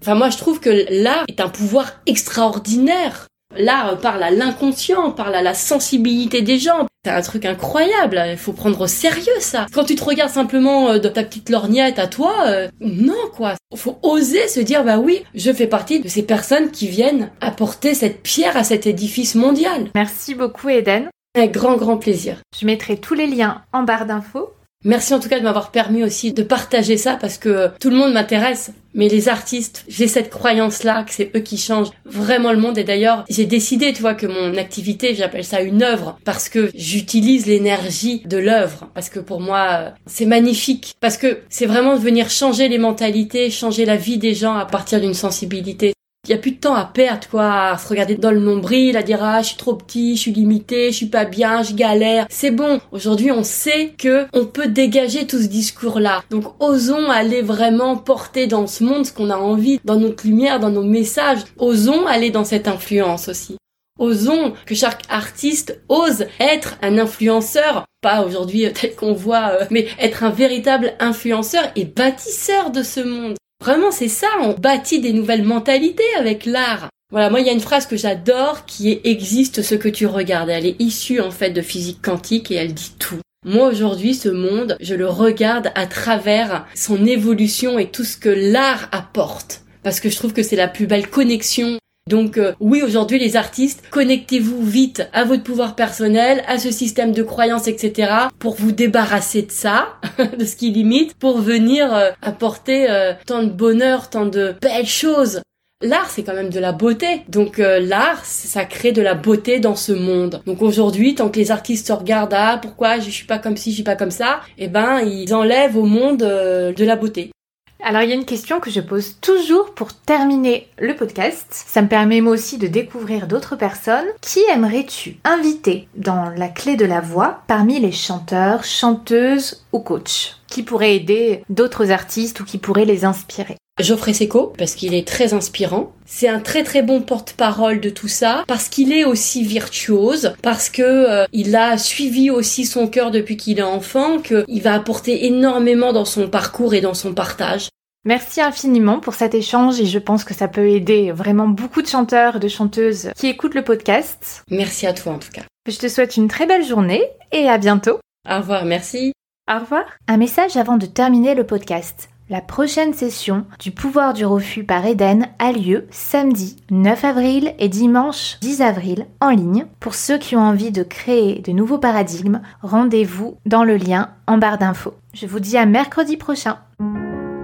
Enfin, moi, je trouve que l'art est un pouvoir extraordinaire. L'art parle à l'inconscient, parle à la sensibilité des gens. C'est un truc incroyable, il faut prendre au sérieux ça. Quand tu te regardes simplement euh, de ta petite lorgnette à toi, euh, non quoi. Faut oser se dire bah oui, je fais partie de ces personnes qui viennent apporter cette pierre à cet édifice mondial. Merci beaucoup Eden. Un grand grand plaisir. Je mettrai tous les liens en barre d'infos Merci en tout cas de m'avoir permis aussi de partager ça parce que tout le monde m'intéresse. Mais les artistes, j'ai cette croyance-là que c'est eux qui changent vraiment le monde. Et d'ailleurs, j'ai décidé, tu vois, que mon activité, j'appelle ça une œuvre parce que j'utilise l'énergie de l'œuvre. Parce que pour moi, c'est magnifique. Parce que c'est vraiment de venir changer les mentalités, changer la vie des gens à partir d'une sensibilité. Il y a plus de temps à perdre, quoi, à se regarder dans le nombril, à dire ah je suis trop petit, je suis limité, je suis pas bien, je galère. C'est bon. Aujourd'hui, on sait que on peut dégager tout ce discours-là. Donc, osons aller vraiment porter dans ce monde ce qu'on a envie, dans notre lumière, dans nos messages. Osons aller dans cette influence aussi. Osons que chaque artiste ose être un influenceur, pas aujourd'hui euh, tel qu'on voit, euh, mais être un véritable influenceur et bâtisseur de ce monde. Vraiment, c'est ça, on bâtit des nouvelles mentalités avec l'art. Voilà, moi, il y a une phrase que j'adore qui est existe ce que tu regardes. Elle est issue, en fait, de physique quantique et elle dit tout. Moi, aujourd'hui, ce monde, je le regarde à travers son évolution et tout ce que l'art apporte. Parce que je trouve que c'est la plus belle connexion donc euh, oui, aujourd'hui les artistes, connectez-vous vite à votre pouvoir personnel, à ce système de croyances, etc. pour vous débarrasser de ça, de ce qui limite, pour venir euh, apporter euh, tant de bonheur, tant de belles choses. L'art, c'est quand même de la beauté. Donc l'art, ça crée de la beauté dans ce monde. Donc aujourd'hui, tant que les artistes se regardent, ah pourquoi je suis pas comme ci, je suis pas comme ça, eh ben ils enlèvent au monde de la beauté. Alors il y a une question que je pose toujours pour terminer le podcast. Ça me permet moi aussi de découvrir d'autres personnes. Qui aimerais-tu inviter dans la clé de la voix parmi les chanteurs, chanteuses ou coachs? Qui pourraient aider d'autres artistes ou qui pourraient les inspirer? Geoffrey Seco, parce qu'il est très inspirant. C'est un très très bon porte-parole de tout ça, parce qu'il est aussi virtuose, parce que euh, il a suivi aussi son cœur depuis qu'il est enfant, qu'il va apporter énormément dans son parcours et dans son partage. Merci infiniment pour cet échange et je pense que ça peut aider vraiment beaucoup de chanteurs et de chanteuses qui écoutent le podcast. Merci à toi en tout cas. Je te souhaite une très belle journée et à bientôt. Au revoir, merci. Au revoir. Un message avant de terminer le podcast. La prochaine session du pouvoir du refus par Eden a lieu samedi 9 avril et dimanche 10 avril en ligne. Pour ceux qui ont envie de créer de nouveaux paradigmes, rendez-vous dans le lien en barre d'infos. Je vous dis à mercredi prochain.